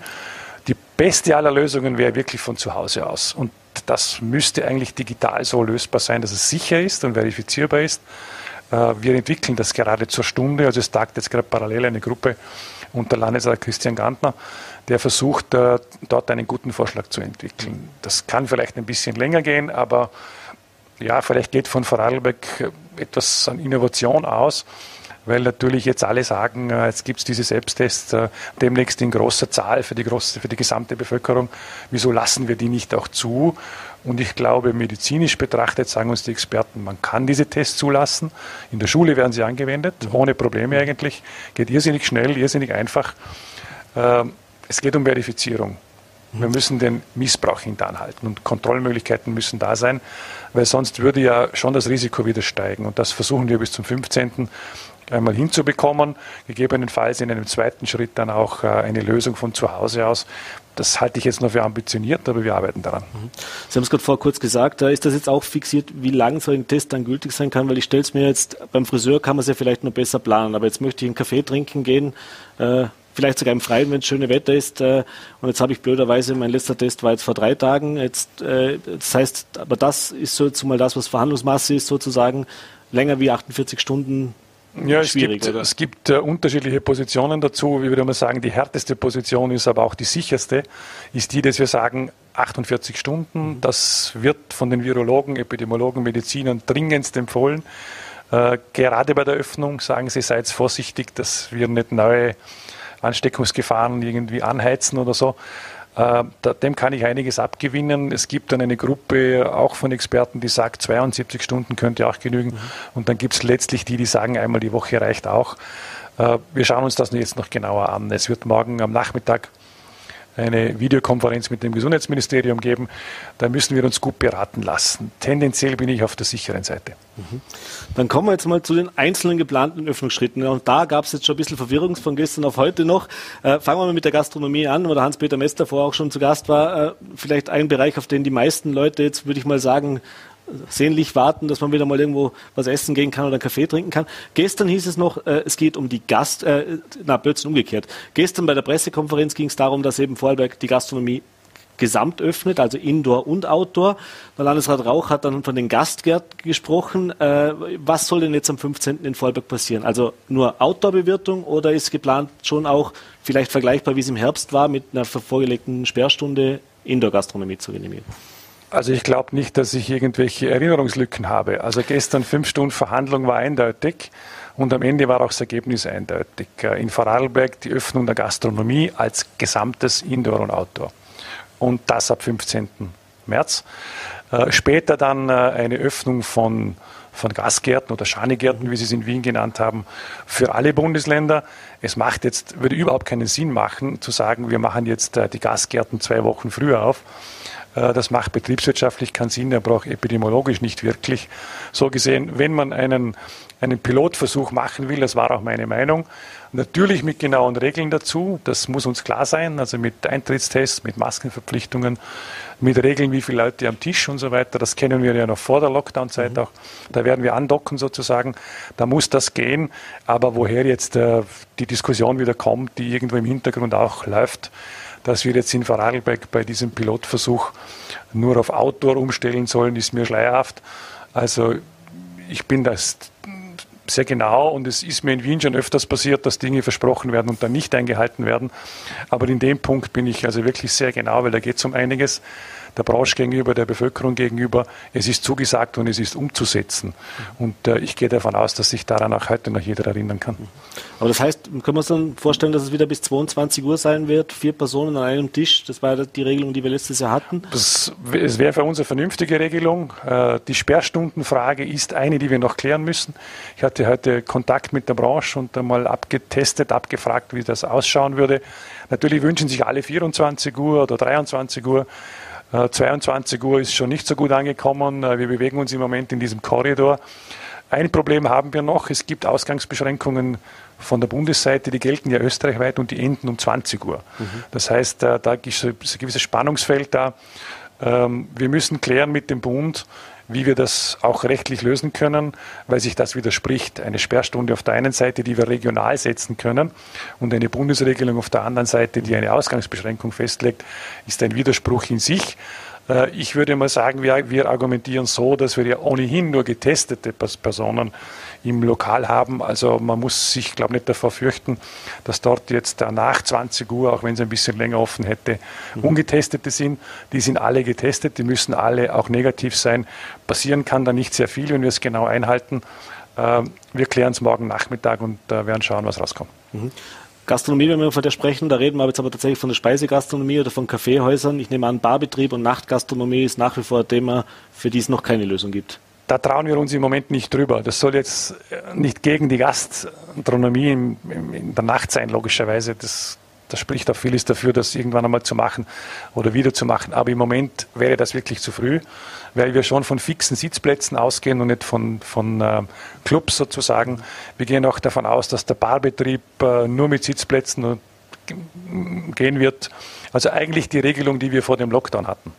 S3: Die beste aller Lösungen wäre wirklich von zu Hause aus. Und das müsste eigentlich digital so lösbar sein, dass es sicher ist und verifizierbar ist. Äh, wir entwickeln das gerade zur Stunde. Also es tagt jetzt gerade parallel eine Gruppe unter Landesrat Christian Gantner, der versucht, äh, dort einen guten Vorschlag zu entwickeln. Das kann vielleicht ein bisschen länger gehen, aber ja, vielleicht geht von Vorarlberg etwas an Innovation aus, weil natürlich jetzt alle sagen, äh, jetzt gibt es diese Selbsttests demnächst in großer Zahl für die, große, für die gesamte Bevölkerung. Wieso lassen wir die nicht auch zu? Und ich glaube, medizinisch betrachtet sagen uns die Experten, man kann diese Tests zulassen. In der Schule werden sie angewendet, ohne Probleme eigentlich. Geht irrsinnig schnell, irrsinnig einfach. Ähm, es geht um Verifizierung. Wir müssen den Missbrauch hintanhalten und Kontrollmöglichkeiten müssen da sein, weil sonst würde ja schon das Risiko wieder steigen. Und das versuchen wir bis zum 15 einmal hinzubekommen, gegebenenfalls in einem zweiten Schritt dann auch äh, eine Lösung von zu Hause aus. Das halte ich jetzt noch für ambitioniert, aber wir arbeiten daran. Mhm.
S1: Sie haben es gerade vor kurz gesagt, äh, ist das jetzt auch fixiert, wie lange so ein Test dann gültig sein kann? Weil ich stelle es mir jetzt, beim Friseur kann man es ja vielleicht noch besser planen, aber jetzt möchte ich einen Kaffee trinken gehen, äh, vielleicht sogar im Freien, wenn es schöne Wetter ist. und jetzt habe ich blöderweise, mein letzter Test war jetzt vor drei Tagen. Jetzt, das heißt, aber das ist so jetzt mal das, was Verhandlungsmasse ist, sozusagen länger wie 48 Stunden
S3: ja, es gibt, es gibt äh, unterschiedliche Positionen dazu. Ich würde mal sagen, die härteste Position ist aber auch die sicherste, ist die, dass wir sagen, 48 Stunden, mhm. das wird von den Virologen, Epidemiologen, Medizinern dringendst empfohlen. Äh, gerade bei der Öffnung sagen sie, seid vorsichtig, dass wir nicht neue Ansteckungsgefahren irgendwie anheizen oder so. Äh, dem kann ich einiges abgewinnen. Es gibt dann eine Gruppe auch von Experten, die sagt, 72 Stunden könnte auch genügen. Mhm. Und dann gibt es letztlich die, die sagen, einmal die Woche reicht auch. Äh, wir schauen uns das jetzt noch genauer an. Es wird morgen am Nachmittag eine Videokonferenz mit dem Gesundheitsministerium geben. Da müssen wir uns gut beraten lassen. Tendenziell bin ich auf der sicheren Seite.
S1: Mhm. Dann kommen wir jetzt mal zu den einzelnen geplanten Öffnungsschritten. Und da gab es jetzt schon ein bisschen Verwirrung von gestern auf heute noch. Äh, fangen wir mal mit der Gastronomie an, wo der Hans-Peter Mester vorher auch schon zu Gast war. Äh, vielleicht ein Bereich, auf den die meisten Leute jetzt, würde ich mal sagen, sehnlich warten, dass man wieder mal irgendwo was essen gehen kann oder einen Kaffee trinken kann. Gestern hieß es noch, äh, es geht um die Gast, äh, na, Blödsinn umgekehrt. Gestern bei der Pressekonferenz ging es darum, dass eben Vorarlberg die Gastronomie gesamt öffnet, also Indoor und Outdoor. Der Landesrat Rauch hat dann von den Gastgärten gesprochen. Äh, was soll denn jetzt am 15. in Vorarlberg passieren? Also nur Outdoor-Bewirtung oder ist geplant schon auch vielleicht vergleichbar, wie es im Herbst war, mit einer vorgelegten Sperrstunde Indoor-Gastronomie zu genehmigen?
S3: Also ich glaube nicht, dass ich irgendwelche Erinnerungslücken habe. Also gestern fünf Stunden Verhandlung war eindeutig und am Ende war auch das Ergebnis eindeutig. Äh, in Vorarlberg die Öffnung der Gastronomie als gesamtes Indoor und Outdoor. Und das ab 15. März. Äh, später dann äh, eine Öffnung von von Gastgärten oder Schanigärten, wie Sie es in Wien genannt haben, für alle Bundesländer. Es macht jetzt, würde überhaupt keinen Sinn machen, zu sagen, wir machen jetzt die Gastgärten zwei Wochen früher auf. Äh, das macht betriebswirtschaftlich keinen Sinn, er braucht epidemiologisch nicht wirklich. So gesehen, wenn man einen, einen Pilotversuch machen will, das war auch meine Meinung, natürlich mit genauen Regeln dazu, das muss uns klar sein, also mit Eintrittstests, mit Maskenverpflichtungen, mit Regeln, wie viele Leute am Tisch und so weiter, das kennen wir ja noch vor der Lockdown-Zeit mhm. auch, da werden wir andocken sozusagen, da muss das gehen, aber woher jetzt äh, die Diskussion wieder kommt, die irgendwo im Hintergrund auch läuft, dass wir jetzt in Vorarlberg bei diesem Pilotversuch nur auf Outdoor umstellen sollen, ist mir schleierhaft. Also ich bin das sehr genau und es ist mir in Wien schon öfters passiert, dass Dinge versprochen werden und dann nicht eingehalten werden. Aber in dem Punkt bin ich also wirklich sehr genau, weil da geht es um einiges der Branche gegenüber, der Bevölkerung gegenüber. Es ist zugesagt und es ist umzusetzen. Und äh, ich gehe davon aus, dass sich daran auch heute noch jeder erinnern kann.
S1: Aber das heißt, können wir uns dann vorstellen, dass es wieder bis 22 Uhr sein wird, vier Personen an einem Tisch? Das war die Regelung, die wir letztes Jahr hatten.
S3: Das, es wäre für uns eine vernünftige Regelung. Äh, die Sperrstundenfrage ist eine, die wir noch klären müssen. Ich hatte heute Kontakt mit der Branche und einmal abgetestet, abgefragt, wie das ausschauen würde. Natürlich wünschen sich alle 24 Uhr oder 23 Uhr. 22 äh, Uhr ist schon nicht so gut angekommen. Äh, wir bewegen uns im Moment in diesem Korridor. Ein Problem haben wir noch. Es gibt Ausgangsbeschränkungen von der Bundesseite, die gelten ja österreichweit und die enden um 20 Uhr. Mhm. Das heißt, äh, da ist ein gewisses Spannungsfeld da. Ähm, wir müssen klären mit dem Bund, wie wir das auch rechtlich lösen können, weil sich das widerspricht. Eine Sperrstunde auf der einen Seite, die wir regional setzen können, und eine Bundesregelung auf der anderen Seite, die eine Ausgangsbeschränkung festlegt, ist ein Widerspruch in sich. Äh, ich würde mal sagen, wir, wir argumentieren so, dass wir ja ohnehin nur getestete Personen im Lokal haben. Also man muss sich, glaube ich, nicht davor fürchten, dass dort jetzt nach 20 Uhr, auch wenn es ein bisschen länger offen hätte, mhm. Ungetestete sind. Die sind alle getestet, die müssen alle auch negativ sein. Passieren kann da nicht sehr viel, wenn wir es genau einhalten. Ähm, wir klären es morgen Nachmittag und äh, werden schauen, was rauskommt. Mhm.
S1: Gastronomie, wenn wir von der sprechen, da reden wir jetzt aber tatsächlich von der Speisegastronomie oder von Kaffeehäusern. Ich nehme an, Barbetrieb und Nachtgastronomie ist nach wie vor ein Thema, für die es noch keine Lösung gibt.
S3: Da trauen wir uns im Moment nicht drüber. Das soll jetzt äh, nicht gegen die Gastronomie in, in der Nacht sein, logischerweise. Das, das spricht auch vieles dafür, das irgendwann einmal zu machen oder wieder zu machen. Aber im Moment wäre das wirklich zu früh, weil wir schon von fixen Sitzplätzen ausgehen und nicht von, von äh, Clubs sozusagen. Wir gehen auch davon aus, dass der Barbetrieb äh, nur mit Sitzplätzen gehen wird. Also eigentlich die Regelung, die wir vor dem Lockdown hatten.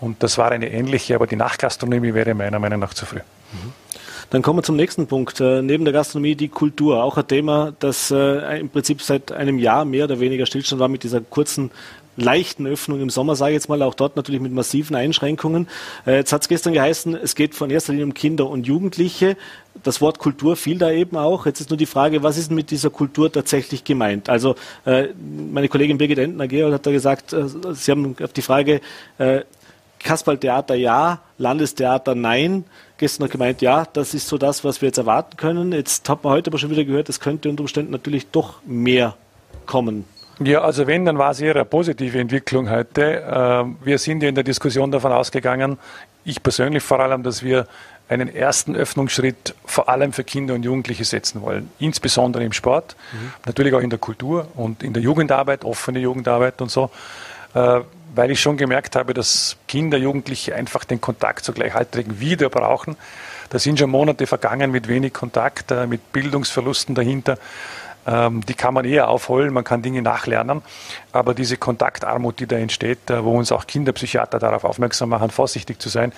S3: Und das war eine ähnliche, aber die Nachgastronomie wäre meiner Meinung nach zu früh.
S1: Dann kommen wir zum nächsten Punkt. Äh, neben der Gastronomie die Kultur. Auch ein Thema, das äh, im Prinzip seit einem Jahr mehr oder weniger Stillstand war mit dieser kurzen leichten Öffnung im Sommer, sage ich jetzt mal, auch dort natürlich mit massiven Einschränkungen. Äh, jetzt hat es gestern geheißen, es geht von erster Linie um Kinder und Jugendliche. Das Wort Kultur fiel da eben auch. Jetzt ist nur die Frage, was ist mit dieser Kultur tatsächlich gemeint? Also äh, meine Kollegin Birgit Entner-Gerold hat da gesagt, äh, Sie haben auf die Frage, äh, Kasperltheater ja, Landestheater nein. Gestern noch gemeint, ja, das ist so das, was wir jetzt erwarten können. Jetzt hat man heute aber schon wieder gehört, es könnte unter Umständen natürlich doch mehr kommen.
S3: Ja, also wenn, dann war es eher eine positive Entwicklung heute. Ähm, wir sind ja in der Diskussion davon ausgegangen, ich persönlich vor allem, dass wir einen ersten Öffnungsschritt vor allem für Kinder und Jugendliche setzen wollen. Insbesondere im Sport, mhm. natürlich auch in der Kultur und in der Jugendarbeit, offene Jugendarbeit und so. Äh, weil ich schon gemerkt habe, dass Kinder, Jugendliche einfach den Kontakt zu Gleichaltrigen wieder brauchen. Da sind schon Monate vergangen mit wenig Kontakt, äh, mit Bildungsverlusten dahinter. Ähm, die kann man eher aufholen, man kann Dinge nachlernen. Aber diese Kontaktarmut, die da entsteht, äh, wo uns auch Kinderpsychiater darauf aufmerksam machen, vorsichtig zu sein,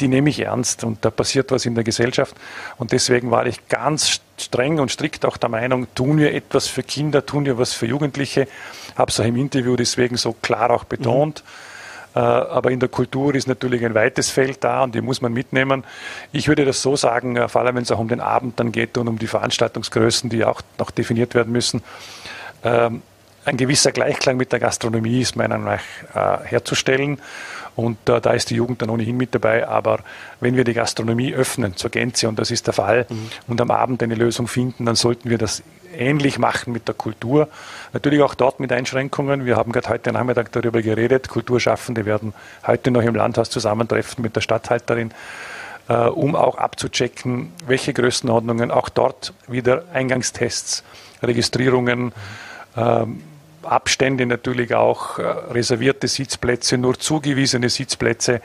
S3: die nehme ich ernst. Und da passiert was in der Gesellschaft. Und deswegen war ich ganz streng und strikt auch der Meinung, tun wir etwas für Kinder, tun wir was für Jugendliche. Habe es auch im Interview deswegen so klar auch betont. Mhm aber in der Kultur ist natürlich ein weites Feld da und die muss man mitnehmen. Ich würde das so sagen, äh, vor allem wenn es auch um den Abend dann geht und um die Veranstaltungsgrößen, die auch noch definiert werden müssen. Ähm, ein gewisser Gleichklang mit der Gastronomie ist meiner Meinung nach äh, herzustellen. Und da ist die Jugend dann ohnehin mit dabei. Aber wenn wir die Gastronomie öffnen zur Gänze, und das ist der Fall, mhm. und am Abend eine Lösung finden, dann sollten wir das ähnlich machen mit der Kultur. Natürlich auch dort mit Einschränkungen. Wir haben gerade heute Nachmittag darüber geredet. Kulturschaffende werden heute noch im Landhaus zusammentreffen mit der Stadthalterin, äh, um auch abzuchecken, welche Größenordnungen auch dort wieder Eingangstests, Registrierungen, ähm, Abstände natürlich auch, äh, reservierte Sitzplätze, nur zugewiesene Sitzplätze.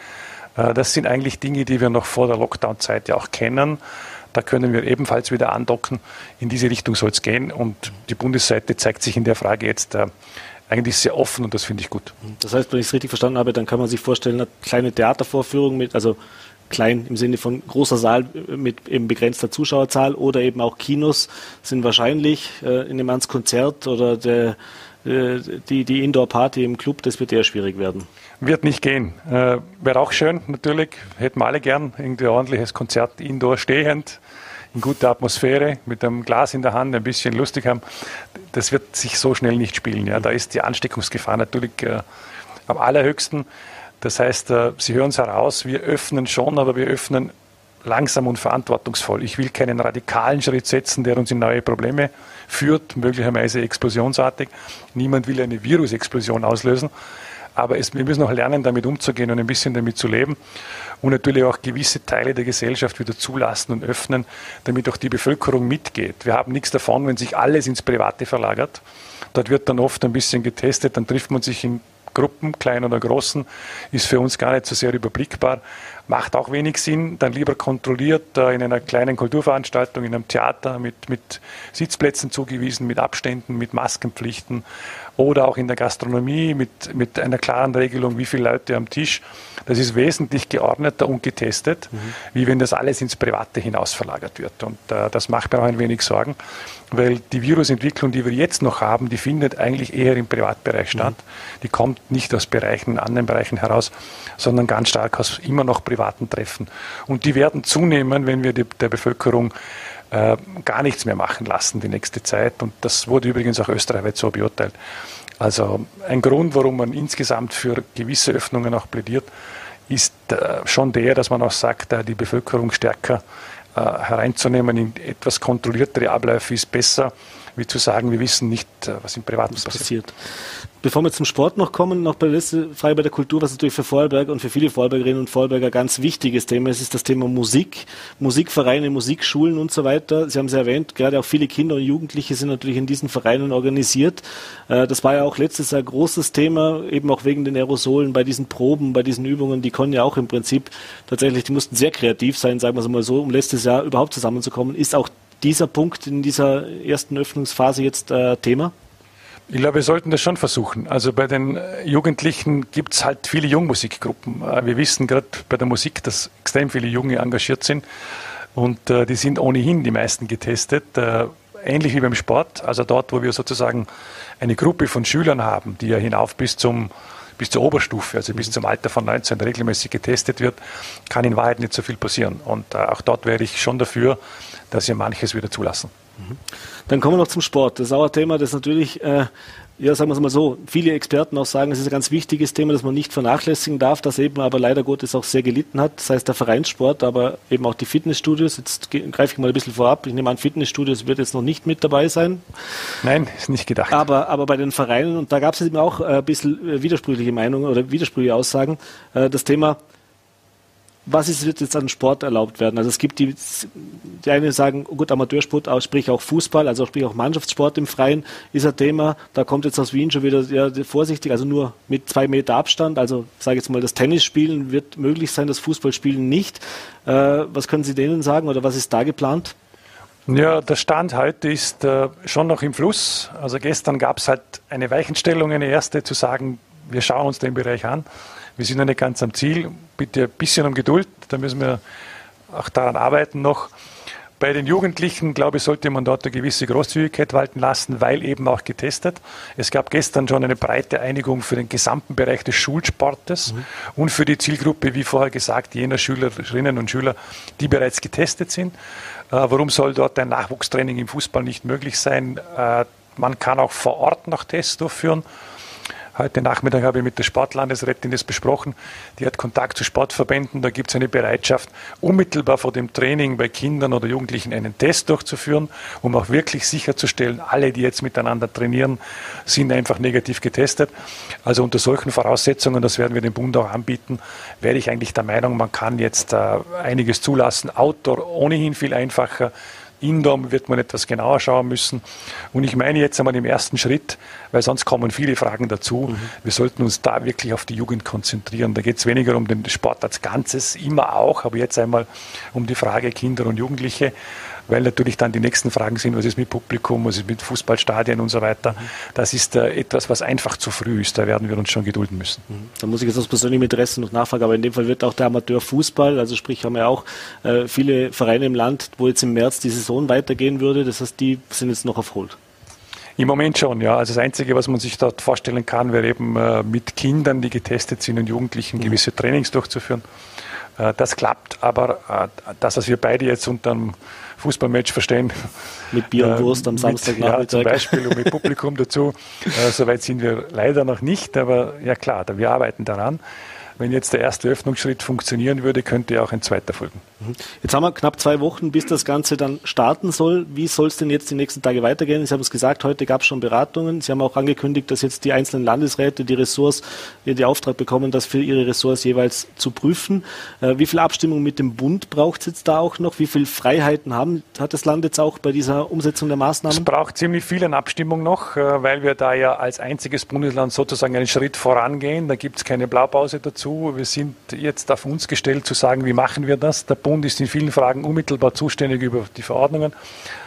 S3: Äh, das sind eigentlich Dinge, die wir noch vor der Lockdown-Zeit ja auch kennen. Da können wir ebenfalls wieder andocken. In diese Richtung soll es gehen. Und die Bundesseite zeigt sich in der Frage jetzt äh, eigentlich sehr offen und das finde ich gut.
S1: Das heißt, wenn ich es richtig verstanden habe, dann kann man sich vorstellen, eine kleine Theatervorführung mit, also klein im Sinne von großer Saal mit eben begrenzter Zuschauerzahl oder eben auch Kinos sind wahrscheinlich äh, in dem ans Konzert oder der, äh, die, die Indoor-Party im Club, das wird eher schwierig werden.
S3: Wird nicht gehen. Äh, Wäre auch schön, natürlich. Hätten wir alle gern irgendwie ein ordentliches Konzert indoor stehend, in guter Atmosphäre, mit einem Glas in der Hand, ein bisschen lustig haben. Das wird sich so schnell nicht spielen. Ja. Da ist die Ansteckungsgefahr natürlich äh, am allerhöchsten. Das heißt, äh, Sie hören es heraus, wir öffnen schon, aber wir öffnen langsam und verantwortungsvoll. Ich will keinen radikalen Schritt setzen, der uns in neue Probleme führt, möglicherweise explosionsartig. Niemand will eine Virusexplosion auslösen. Aber es, wir müssen auch lernen, damit umzugehen und ein bisschen damit zu leben und natürlich auch gewisse Teile der Gesellschaft wieder zulassen und öffnen, damit auch die Bevölkerung mitgeht. Wir haben nichts davon, wenn sich alles ins Private verlagert. Dort wird dann oft ein bisschen getestet, dann trifft man sich in Gruppen, kleinen oder großen, ist für uns gar nicht so sehr überblickbar. Macht auch wenig Sinn, dann lieber kontrolliert äh, in einer kleinen Kulturveranstaltung, in einem Theater mit, mit Sitzplätzen zugewiesen, mit Abständen, mit Maskenpflichten oder auch in der Gastronomie mit, mit einer klaren Regelung, wie viele Leute am Tisch. Das ist wesentlich geordneter und getestet, mhm. wie wenn das alles ins Private hinaus verlagert wird. Und äh, das macht mir auch ein wenig Sorgen, weil die Virusentwicklung, die wir jetzt noch haben, die findet eigentlich eher im Privatbereich mhm. statt. Mhm. Die kommt nicht aus Bereichen, anderen Bereichen heraus, sondern ganz stark aus immer noch privaten Treffen. Und die werden zunehmen, wenn wir die, der Bevölkerung äh, gar nichts mehr machen lassen die nächste Zeit. Und das wurde übrigens auch österreichweit so beurteilt. Also ein Grund, warum man insgesamt für gewisse Öffnungen auch plädiert, ist äh, schon der, dass man auch sagt, äh, die Bevölkerung stärker äh, hereinzunehmen in etwas kontrolliertere Abläufe ist besser, wie zu sagen, wir wissen nicht, äh, was im Privaten passiert. passiert.
S1: Bevor wir zum Sport noch kommen, noch bei der letzten Frage bei der Kultur, was natürlich für Vorarlberg und für viele Vorarlbergerinnen und Vorarlberger ganz wichtiges Thema ist, ist das Thema Musik, Musikvereine, Musikschulen und so weiter. Sie haben es erwähnt, gerade auch viele Kinder und Jugendliche sind natürlich in diesen Vereinen organisiert. Äh, das war ja auch letztes Jahr ein großes Thema, eben auch wegen den Aerosolen bei diesen Proben, bei diesen Übungen. Die konnten ja auch im Prinzip tatsächlich, die mussten sehr kreativ sein, sagen wir es mal so, um letztes Jahr überhaupt zusammenzukommen. Ist auch dieser Punkt in dieser ersten Öffnungsphase jetzt äh, Thema?
S3: Ich glaube, wir sollten das schon versuchen. Also bei den Jugendlichen gibt es halt viele Jungmusikgruppen. Äh, wir wissen gerade bei der Musik, dass extrem viele Junge engagiert sind und äh, die sind ohnehin die meisten getestet. Äh, ähnlich wie beim Sport, also dort, wo wir sozusagen eine Gruppe von Schülern haben, die ja hinauf bis zum bis zur Oberstufe, also bis zum Alter von 19 regelmäßig getestet wird, kann in Wahrheit nicht so viel passieren. Und auch dort wäre ich schon dafür, dass wir manches wieder zulassen.
S1: Dann kommen wir noch zum Sport. Das ist auch ein Thema, das natürlich, äh, ja, sagen wir es mal so, viele Experten auch sagen, es ist ein ganz wichtiges Thema, das man nicht vernachlässigen darf, das eben aber leider Gottes auch sehr gelitten hat. Das heißt der Vereinssport, aber eben auch die Fitnessstudios. Jetzt greife ich mal ein bisschen vorab. Ich nehme an, Fitnessstudios wird jetzt noch nicht mit dabei sein.
S3: Nein, ist nicht gedacht.
S1: Aber, aber bei den Vereinen, und da gab es eben auch ein bisschen äh, widersprüchliche Meinungen oder widersprüchliche Aussagen, äh, das Thema was ist, wird jetzt an Sport erlaubt werden? Also es gibt die, die einen sagen, oh gut, Amateursport, sprich auch Fußball, also sprich auch Mannschaftssport im Freien ist ein Thema. Da kommt jetzt aus Wien schon wieder ja, vorsichtig, also nur mit zwei Meter Abstand. Also sage jetzt mal, das Tennisspielen wird möglich sein, das Fußballspielen nicht. Äh, was können Sie denen sagen oder was ist da geplant?
S3: Ja, der Stand heute ist äh, schon noch im Fluss. Also gestern gab es halt eine Weichenstellung, eine erste, zu sagen, wir schauen uns den Bereich an. Wir sind noch nicht ganz am Ziel. Bitte ein bisschen um Geduld, da müssen wir auch daran arbeiten noch. Bei den Jugendlichen, glaube ich, sollte man dort eine gewisse Großzügigkeit walten lassen, weil eben auch getestet. Es gab gestern schon eine breite Einigung für den gesamten Bereich des Schulsportes mhm. und für die Zielgruppe, wie vorher gesagt, jener Schülerinnen und Schüler, die bereits getestet sind. Äh, warum soll dort ein Nachwuchstraining im Fußball nicht möglich sein? Äh, man kann auch vor Ort noch Tests durchführen. Heute Nachmittag habe ich mit der Sportlandesrätin das besprochen. Die hat Kontakt zu Sportverbänden. Da gibt es eine Bereitschaft, unmittelbar vor dem Training bei Kindern oder Jugendlichen einen Test durchzuführen, um auch wirklich sicherzustellen, alle, die jetzt miteinander trainieren, sind einfach negativ getestet. Also unter solchen Voraussetzungen, das werden wir dem Bund auch anbieten, wäre ich eigentlich der Meinung, man kann jetzt äh, einiges zulassen. Outdoor ohnehin viel einfacher. Indoor wird man etwas genauer schauen müssen. Und ich meine jetzt einmal im ersten Schritt, weil sonst kommen viele Fragen dazu, mhm. wir sollten uns da wirklich auf die Jugend konzentrieren. Da geht es weniger um den Sport als Ganzes, immer auch, aber jetzt einmal um die Frage Kinder und Jugendliche weil natürlich dann die nächsten Fragen sind, was ist mit Publikum, was ist mit Fußballstadien und so weiter. Das ist äh, etwas, was einfach zu früh ist. Da werden wir uns schon gedulden müssen.
S1: Mhm. Da muss ich jetzt aus persönlichem Interesse noch nachfragen, aber in dem Fall wird auch der Amateurfußball, also sprich haben wir auch äh, viele Vereine im Land, wo jetzt im März die Saison weitergehen würde. Das heißt, die sind jetzt noch auf Hold.
S3: Im Moment schon, ja. Also das Einzige, was man sich dort vorstellen kann, wäre eben äh, mit Kindern, die getestet sind und Jugendlichen mhm. gewisse Trainings durchzuführen. Äh, das klappt, aber äh, das, was wir beide jetzt unter einem Fußballmatch verstehen.
S1: Mit Bier und Wurst am Samstagnachmittag.
S3: Ja, zum Beispiel und mit Publikum dazu. [laughs] Äh, Soweit sind wir leider noch nicht, aber ja klar, wir arbeiten daran. Wenn jetzt der erste Öffnungsschritt funktionieren würde, könnte auch ein zweiter folgen.
S1: Mhm. Jetzt haben wir knapp zwei Wochen, bis das Ganze dann starten soll. Wie soll es denn jetzt die nächsten Tage weitergehen? Sie haben es gesagt, heute gab es schon Beratungen. Sie haben auch angekündigt, dass jetzt die einzelnen Landesräte die Ressorts, die Auftrag bekommen, das für ihre Ressorts jeweils zu prüfen. Äh, wie viel Abstimmung mit dem Bund braucht es jetzt da auch noch? Wie viel Freiheiten haben, hat das Land jetzt auch bei dieser Umsetzung der Maßnahmen?
S3: Es braucht ziemlich viel an Abstimmung noch, äh, weil wir da ja als einziges Bundesland sozusagen einen Schritt vorangehen. Da gibt es keine Blaupause dazu. Wir sind jetzt auf uns gestellt zu sagen, wie machen wir das? Der Bund ist in vielen Fragen unmittelbar zuständig über die Verordnungen.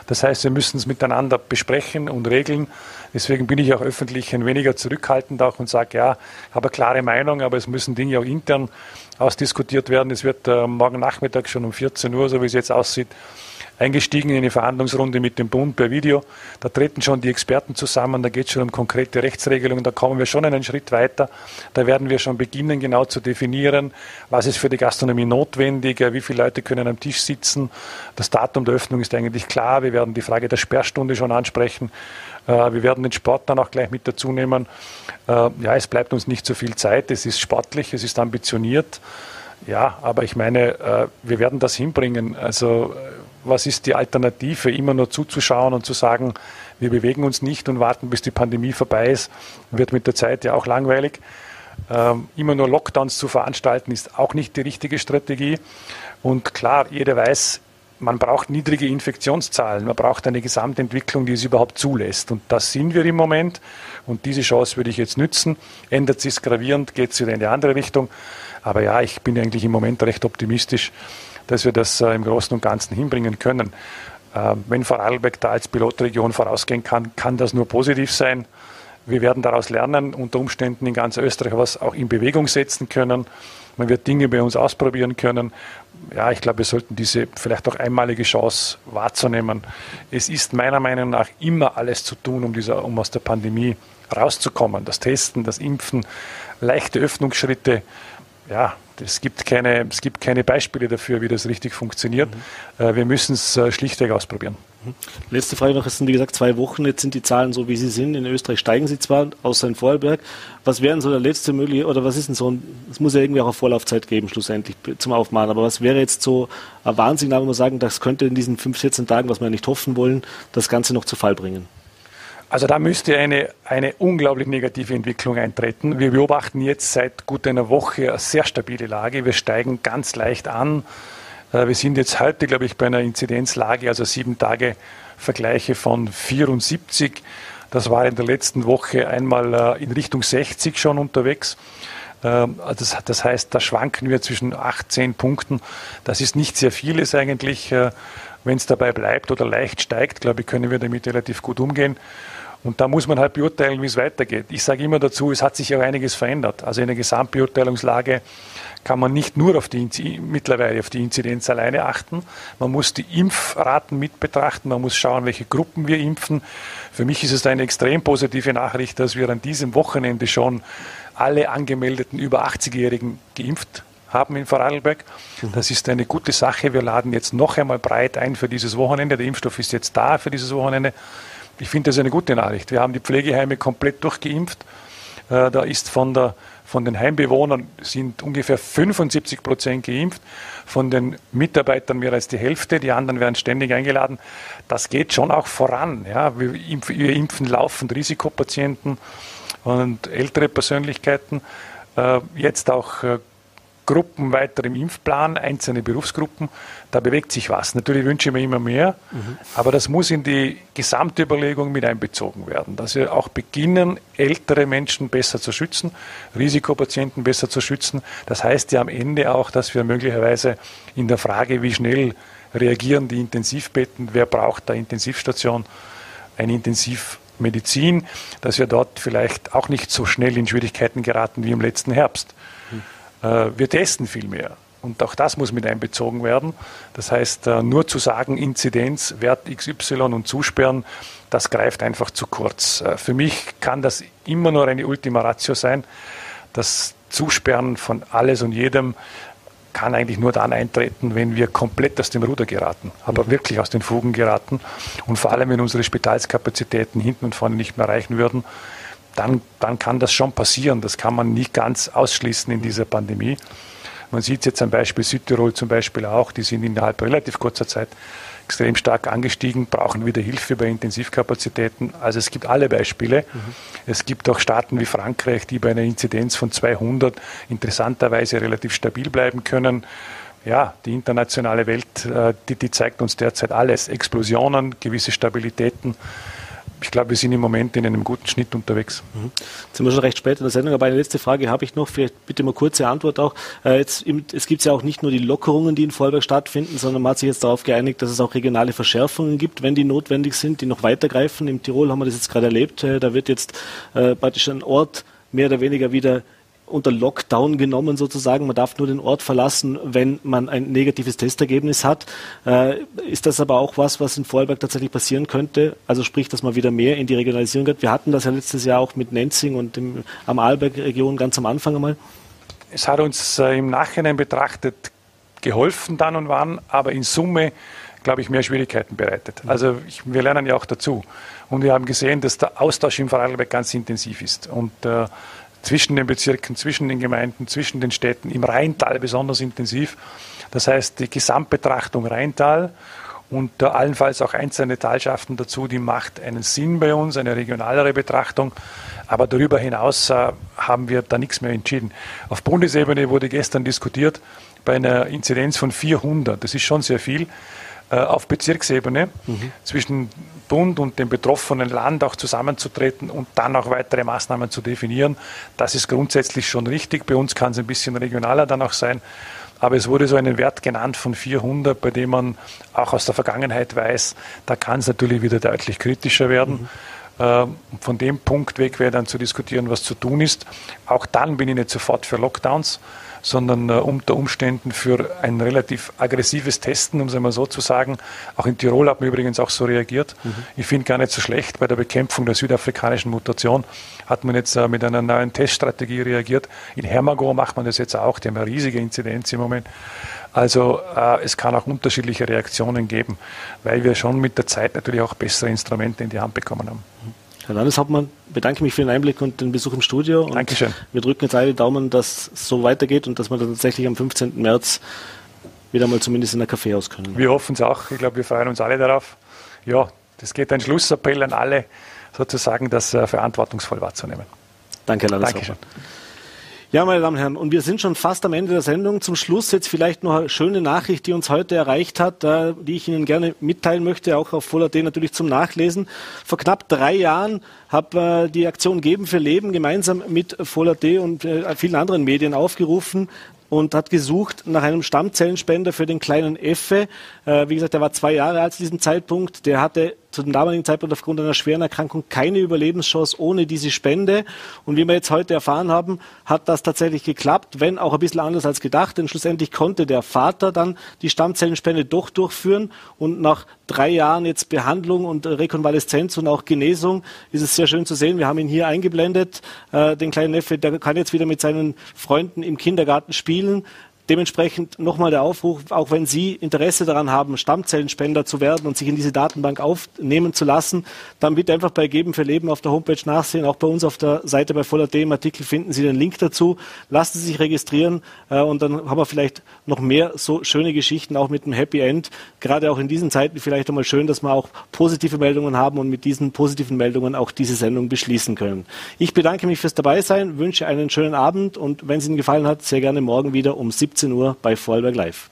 S3: Das heißt, wir müssen es miteinander besprechen und regeln. Deswegen bin ich auch öffentlich ein weniger zurückhaltend auch und sage, ja, ich habe eine klare Meinung, aber es müssen Dinge auch intern ausdiskutiert werden. Es wird äh, morgen Nachmittag schon um 14 Uhr, so wie es jetzt aussieht, eingestiegen in eine Verhandlungsrunde mit dem Bund per Video. Da treten schon die Experten zusammen, da geht es schon um konkrete Rechtsregelungen, da kommen wir schon einen Schritt weiter. Da werden wir schon beginnen, genau zu definieren, was ist für die Gastronomie notwendig, wie viele Leute können am Tisch sitzen. Das Datum der Öffnung ist eigentlich klar. Wir werden die Frage der Sperrstunde schon ansprechen. Äh, wir werden den Sport dann auch gleich mit dazu nehmen. Äh, ja, es bleibt uns nicht so viel Zeit. Es ist sportlich, es ist ambitioniert. Ja, aber ich meine, äh, wir werden das hinbringen. Also was ist die Alternative, immer nur zuzuschauen und zu sagen, wir bewegen uns nicht und warten, bis die Pandemie vorbei ist, wird mit der Zeit ja auch langweilig. Ähm, immer nur Lockdowns zu veranstalten, ist auch nicht die richtige Strategie. Und klar, jeder weiß, man braucht niedrige Infektionszahlen, man braucht eine Gesamtentwicklung, die es überhaupt zulässt. Und das sind wir im Moment. Und diese Chance würde ich jetzt nützen. Ändert sich gravierend, geht es wieder in die andere Richtung. Aber ja, ich bin eigentlich im Moment recht optimistisch, dass wir das äh, im Großen und Ganzen hinbringen können. Äh, wenn Vorarlberg da als Pilotregion vorausgehen kann, kann das nur positiv sein. Wir werden daraus lernen, unter Umständen in ganz Österreich was auch in Bewegung setzen können. Man wird Dinge bei uns ausprobieren können. Ja, ich glaube, wir sollten diese vielleicht auch einmalige Chance wahrzunehmen. Es ist meiner Meinung nach immer alles zu tun, um, dieser, um aus der Pandemie rauszukommen. Das Testen, das Impfen, leichte Öffnungsschritte. Ja, es gibt, keine, es gibt keine Beispiele dafür, wie das richtig funktioniert. Mhm. Wir müssen es äh, schlichtweg ausprobieren.
S1: Mhm. Letzte Frage noch, es sind wie gesagt zwei Wochen, jetzt sind die Zahlen so, wie sie sind. In Österreich steigen sie zwar, außer in Vorarlberg. Was wäre denn so der letzte mögliche, oder was ist denn so ein, es muss ja irgendwie auch eine Vorlaufzeit geben, schlussendlich zum Aufmachen, aber was wäre jetzt so ein Warnsignal, wo man sagen, das könnte in diesen 5, 14 Tagen, was wir nicht hoffen wollen, das Ganze noch zu Fall bringen?
S3: Also da müsste eine, eine unglaublich negative Entwicklung eintreten. Wir beobachten jetzt seit gut einer Woche eine sehr stabile Lage. Wir steigen ganz leicht an. Äh, wir sind jetzt heute, glaube ich, bei einer Inzidenzlage, also sieben Tage Vergleiche von 74. Das war in der letzten Woche einmal äh, in Richtung 60 schon unterwegs. Ähm, also das, heißt, da schwanken wir zwischen 18 Punkten. Das ist nicht sehr vieles eigentlich. Äh, Wenn es dabei bleibt oder leicht steigt, glaube ich, können wir damit relativ gut umgehen. Und da muss man halt beurteilen, wie es weitergeht. Ich sage immer dazu, es hat sich ja einiges verändert. Also in der Gesamtbeurteilungslage kann man nicht nur auf die, mittlerweile auf die Inzidenz alleine achten. Man muss die Impfraten mit betrachten. Man muss schauen, welche Gruppen wir impfen. Für mich ist es eine extrem positive Nachricht, dass wir an diesem Wochenende schon alle angemeldeten über 80-Jährigen geimpft haben in Vorarlberg. Das ist eine gute Sache. Wir laden jetzt noch einmal breit ein für dieses Wochenende. Der Impfstoff ist jetzt da für dieses Wochenende. Ich finde das eine gute Nachricht. Wir haben die Pflegeheime komplett durchgeimpft. Äh, da ist von, der, von den Heimbewohnern sind ungefähr 75 Prozent geimpft, von den Mitarbeitern mehr als die Hälfte, die anderen werden ständig eingeladen. Das geht schon auch voran. Ja. Wir, impfen, wir impfen laufend Risikopatienten und ältere Persönlichkeiten. Äh, jetzt auch äh, Gruppen weiter im Impfplan, einzelne Berufsgruppen. Da bewegt sich was. Natürlich wünsche ich mir immer mehr, mhm. aber das muss in die gesamte Überlegung mit einbezogen werden, dass wir auch beginnen, ältere Menschen besser zu schützen, Risikopatienten besser zu schützen. Das heißt ja am Ende auch, dass wir möglicherweise in der Frage, wie schnell reagieren die Intensivbetten, wer braucht da Intensivstation, eine Intensivmedizin, dass wir dort vielleicht auch nicht so schnell in Schwierigkeiten geraten wie im letzten Herbst. Äh, wir testen viel mehr. Und auch das muss mit einbezogen werden. Das heißt, äh, nur zu sagen, Inzidenz, Wert XY und zusperren, das greift einfach zu kurz. Äh, für mich kann das immer nur eine Ultima Ratio sein. Das Zusperren von alles und jedem kann eigentlich nur dann eintreten, wenn wir komplett aus dem Ruder geraten, aber mhm. wirklich aus den Fugen geraten und vor allem, wenn unsere Spitalskapazitäten hinten und vorne nicht mehr reichen würden, dann, dann kann das schon passieren. Das kann man nicht ganz ausschließen in dieser Pandemie. Man sieht es jetzt am Beispiel Südtirol zum Beispiel auch, die sind innerhalb relativ kurzer Zeit extrem stark angestiegen, brauchen wieder Hilfe bei Intensivkapazitäten. Also es gibt alle Beispiele. Mhm. Es gibt auch Staaten wie Frankreich, die bei einer Inzidenz von 200 interessanterweise relativ stabil bleiben können. Ja, die internationale Welt, äh, die, die zeigt uns derzeit alles. Explosionen, gewisse Stabilitäten ich glaube, wir sind im Moment in einem guten Schnitt unterwegs.
S1: Mhm. Jetzt sind wir schon recht spät in der Sendung, aber eine letzte Frage habe ich noch, vielleicht bitte mal kurze Antwort auch. Äh, jetzt, es gibt ja auch nicht nur die Lockerungen, die in Vorarlberg stattfinden, sondern man hat sich jetzt darauf geeinigt, dass es auch regionale Verschärfungen gibt, wenn die notwendig sind, die noch weitergreifen. Im Tirol haben wir das jetzt gerade erlebt. Äh, da wird jetzt äh, praktisch ein Ort mehr oder weniger wieder unter Lockdown genommen sozusagen. Man darf nur den Ort verlassen, wenn man ein negatives Testergebnis hat. Äh, ist das aber auch was, was in Vorarlberg tatsächlich passieren könnte? Also sprich, dass man wieder mehr in die Regionalisierung geht. Wir hatten das ja letztes Jahr auch mit Nenzing und dem, am Arlberg-Region ganz am Anfang einmal.
S3: Es hat uns äh, im Nachhinein betrachtet geholfen dann und wann, aber in Summe glaube ich, mehr Schwierigkeiten bereitet. Also ich, wir lernen ja auch dazu. Und wir haben gesehen, dass der Austausch im Vorarlberg ganz intensiv ist. Und äh, zwischen den Bezirken, zwischen den Gemeinden, zwischen den Städten, im Rheintal besonders intensiv. Das heißt, die Gesamtbetrachtung Rheintal und allenfalls auch einzelne Talschaften dazu, die macht einen Sinn bei uns, eine regionalere Betrachtung. Aber darüber hinaus äh, haben wir da nichts mehr entschieden. Auf Bundesebene wurde gestern diskutiert bei einer Inzidenz von 400. Das ist schon sehr viel. Äh, auf Bezirksebene mhm. zwischen Bund und dem betroffenen Land auch zusammenzutreten und dann auch weitere Maßnahmen zu definieren. Das ist grundsätzlich schon richtig. Bei uns kann es ein bisschen regionaler dann auch sein. Aber es wurde so einen Wert genannt von 400, bei dem man auch aus der Vergangenheit weiß, da kann es natürlich wieder deutlich kritischer werden. Mhm. Ähm, von dem Punkt weg wäre dann zu diskutieren, was zu tun ist. Auch dann bin ich nicht sofort für Lockdowns sondern äh, unter Umständen für ein relativ aggressives Testen, um es einmal so zu sagen. Auch in Tirol hat man übrigens auch so reagiert. Mhm. Ich finde gar nicht so schlecht. Bei der Bekämpfung der südafrikanischen Mutation hat man jetzt äh, mit einer neuen Teststrategie reagiert. In Hermago macht man das jetzt auch. Die haben eine riesige Inzidenz im Moment. Also äh, es kann auch unterschiedliche Reaktionen geben, weil wir schon mit der Zeit natürlich auch bessere Instrumente in die Hand bekommen haben.
S1: Herr Landeshauptmann, bedanke mich für den Einblick und den Besuch im Studio. Und
S3: Dankeschön.
S1: Wir drücken jetzt alle Daumen, dass es so weitergeht und dass wir dann tatsächlich am 15. März wieder mal zumindest in der Kaffeehaus können.
S3: Wir hoffen es auch. Ich glaube, wir freuen uns alle darauf. Ja, das geht ein Schlussappell an alle, sozusagen das äh, verantwortungsvoll wahrzunehmen.
S1: Danke, Herr Landeshauptmann. Dankeschön. Ja, meine Damen und Herren, und wir sind schon fast am Ende der Sendung. Zum Schluss jetzt vielleicht noch eine schöne Nachricht, die uns heute erreicht hat, äh, die ich Ihnen gerne mitteilen möchte, auch auf Voll.at natürlich zum Nachlesen. Vor knapp drei Jahren habe äh, die Aktion Geben für Leben gemeinsam mit Voll.at und äh, vielen anderen Medien aufgerufen, und hat gesucht nach einem Stammzellenspender für den kleinen Effe. Wie gesagt, der war zwei Jahre alt zu diesem Zeitpunkt. Der hatte zu dem damaligen Zeitpunkt aufgrund einer schweren Erkrankung keine Überlebenschance ohne diese Spende. Und wie wir jetzt heute erfahren haben, hat das tatsächlich geklappt, wenn auch ein bisschen anders als gedacht. Denn schlussendlich konnte der Vater dann die Stammzellenspende doch durchführen. Und nach drei Jahren jetzt Behandlung und Rekonvaleszenz und auch Genesung ist es sehr schön zu sehen. Wir haben ihn hier eingeblendet, äh, den kleinen Neffe, der kann jetzt wieder mit seinen Freunden im Kindergarten spielen. Dementsprechend nochmal der Aufruf, auch wenn Sie Interesse daran haben, Stammzellenspender zu werden und sich in diese Datenbank aufnehmen zu lassen, dann bitte einfach bei Geben für Leben auf der Homepage nachsehen. Auch bei uns auf der Seite bei Voller.de im Artikel finden Sie den Link dazu. Lassen Sie sich registrieren äh, und dann haben wir vielleicht noch mehr so schöne Geschichten, auch mit einem Happy End. Gerade auch in diesen Zeiten vielleicht einmal schön, dass wir auch positive Meldungen haben und mit diesen positiven Meldungen auch diese Sendung beschließen können. Ich bedanke mich fürs Dabeisein, wünsche einen schönen Abend und wenn es Ihnen gefallen hat, sehr gerne morgen wieder um 17 17 Uhr bei Vorarlberg Live.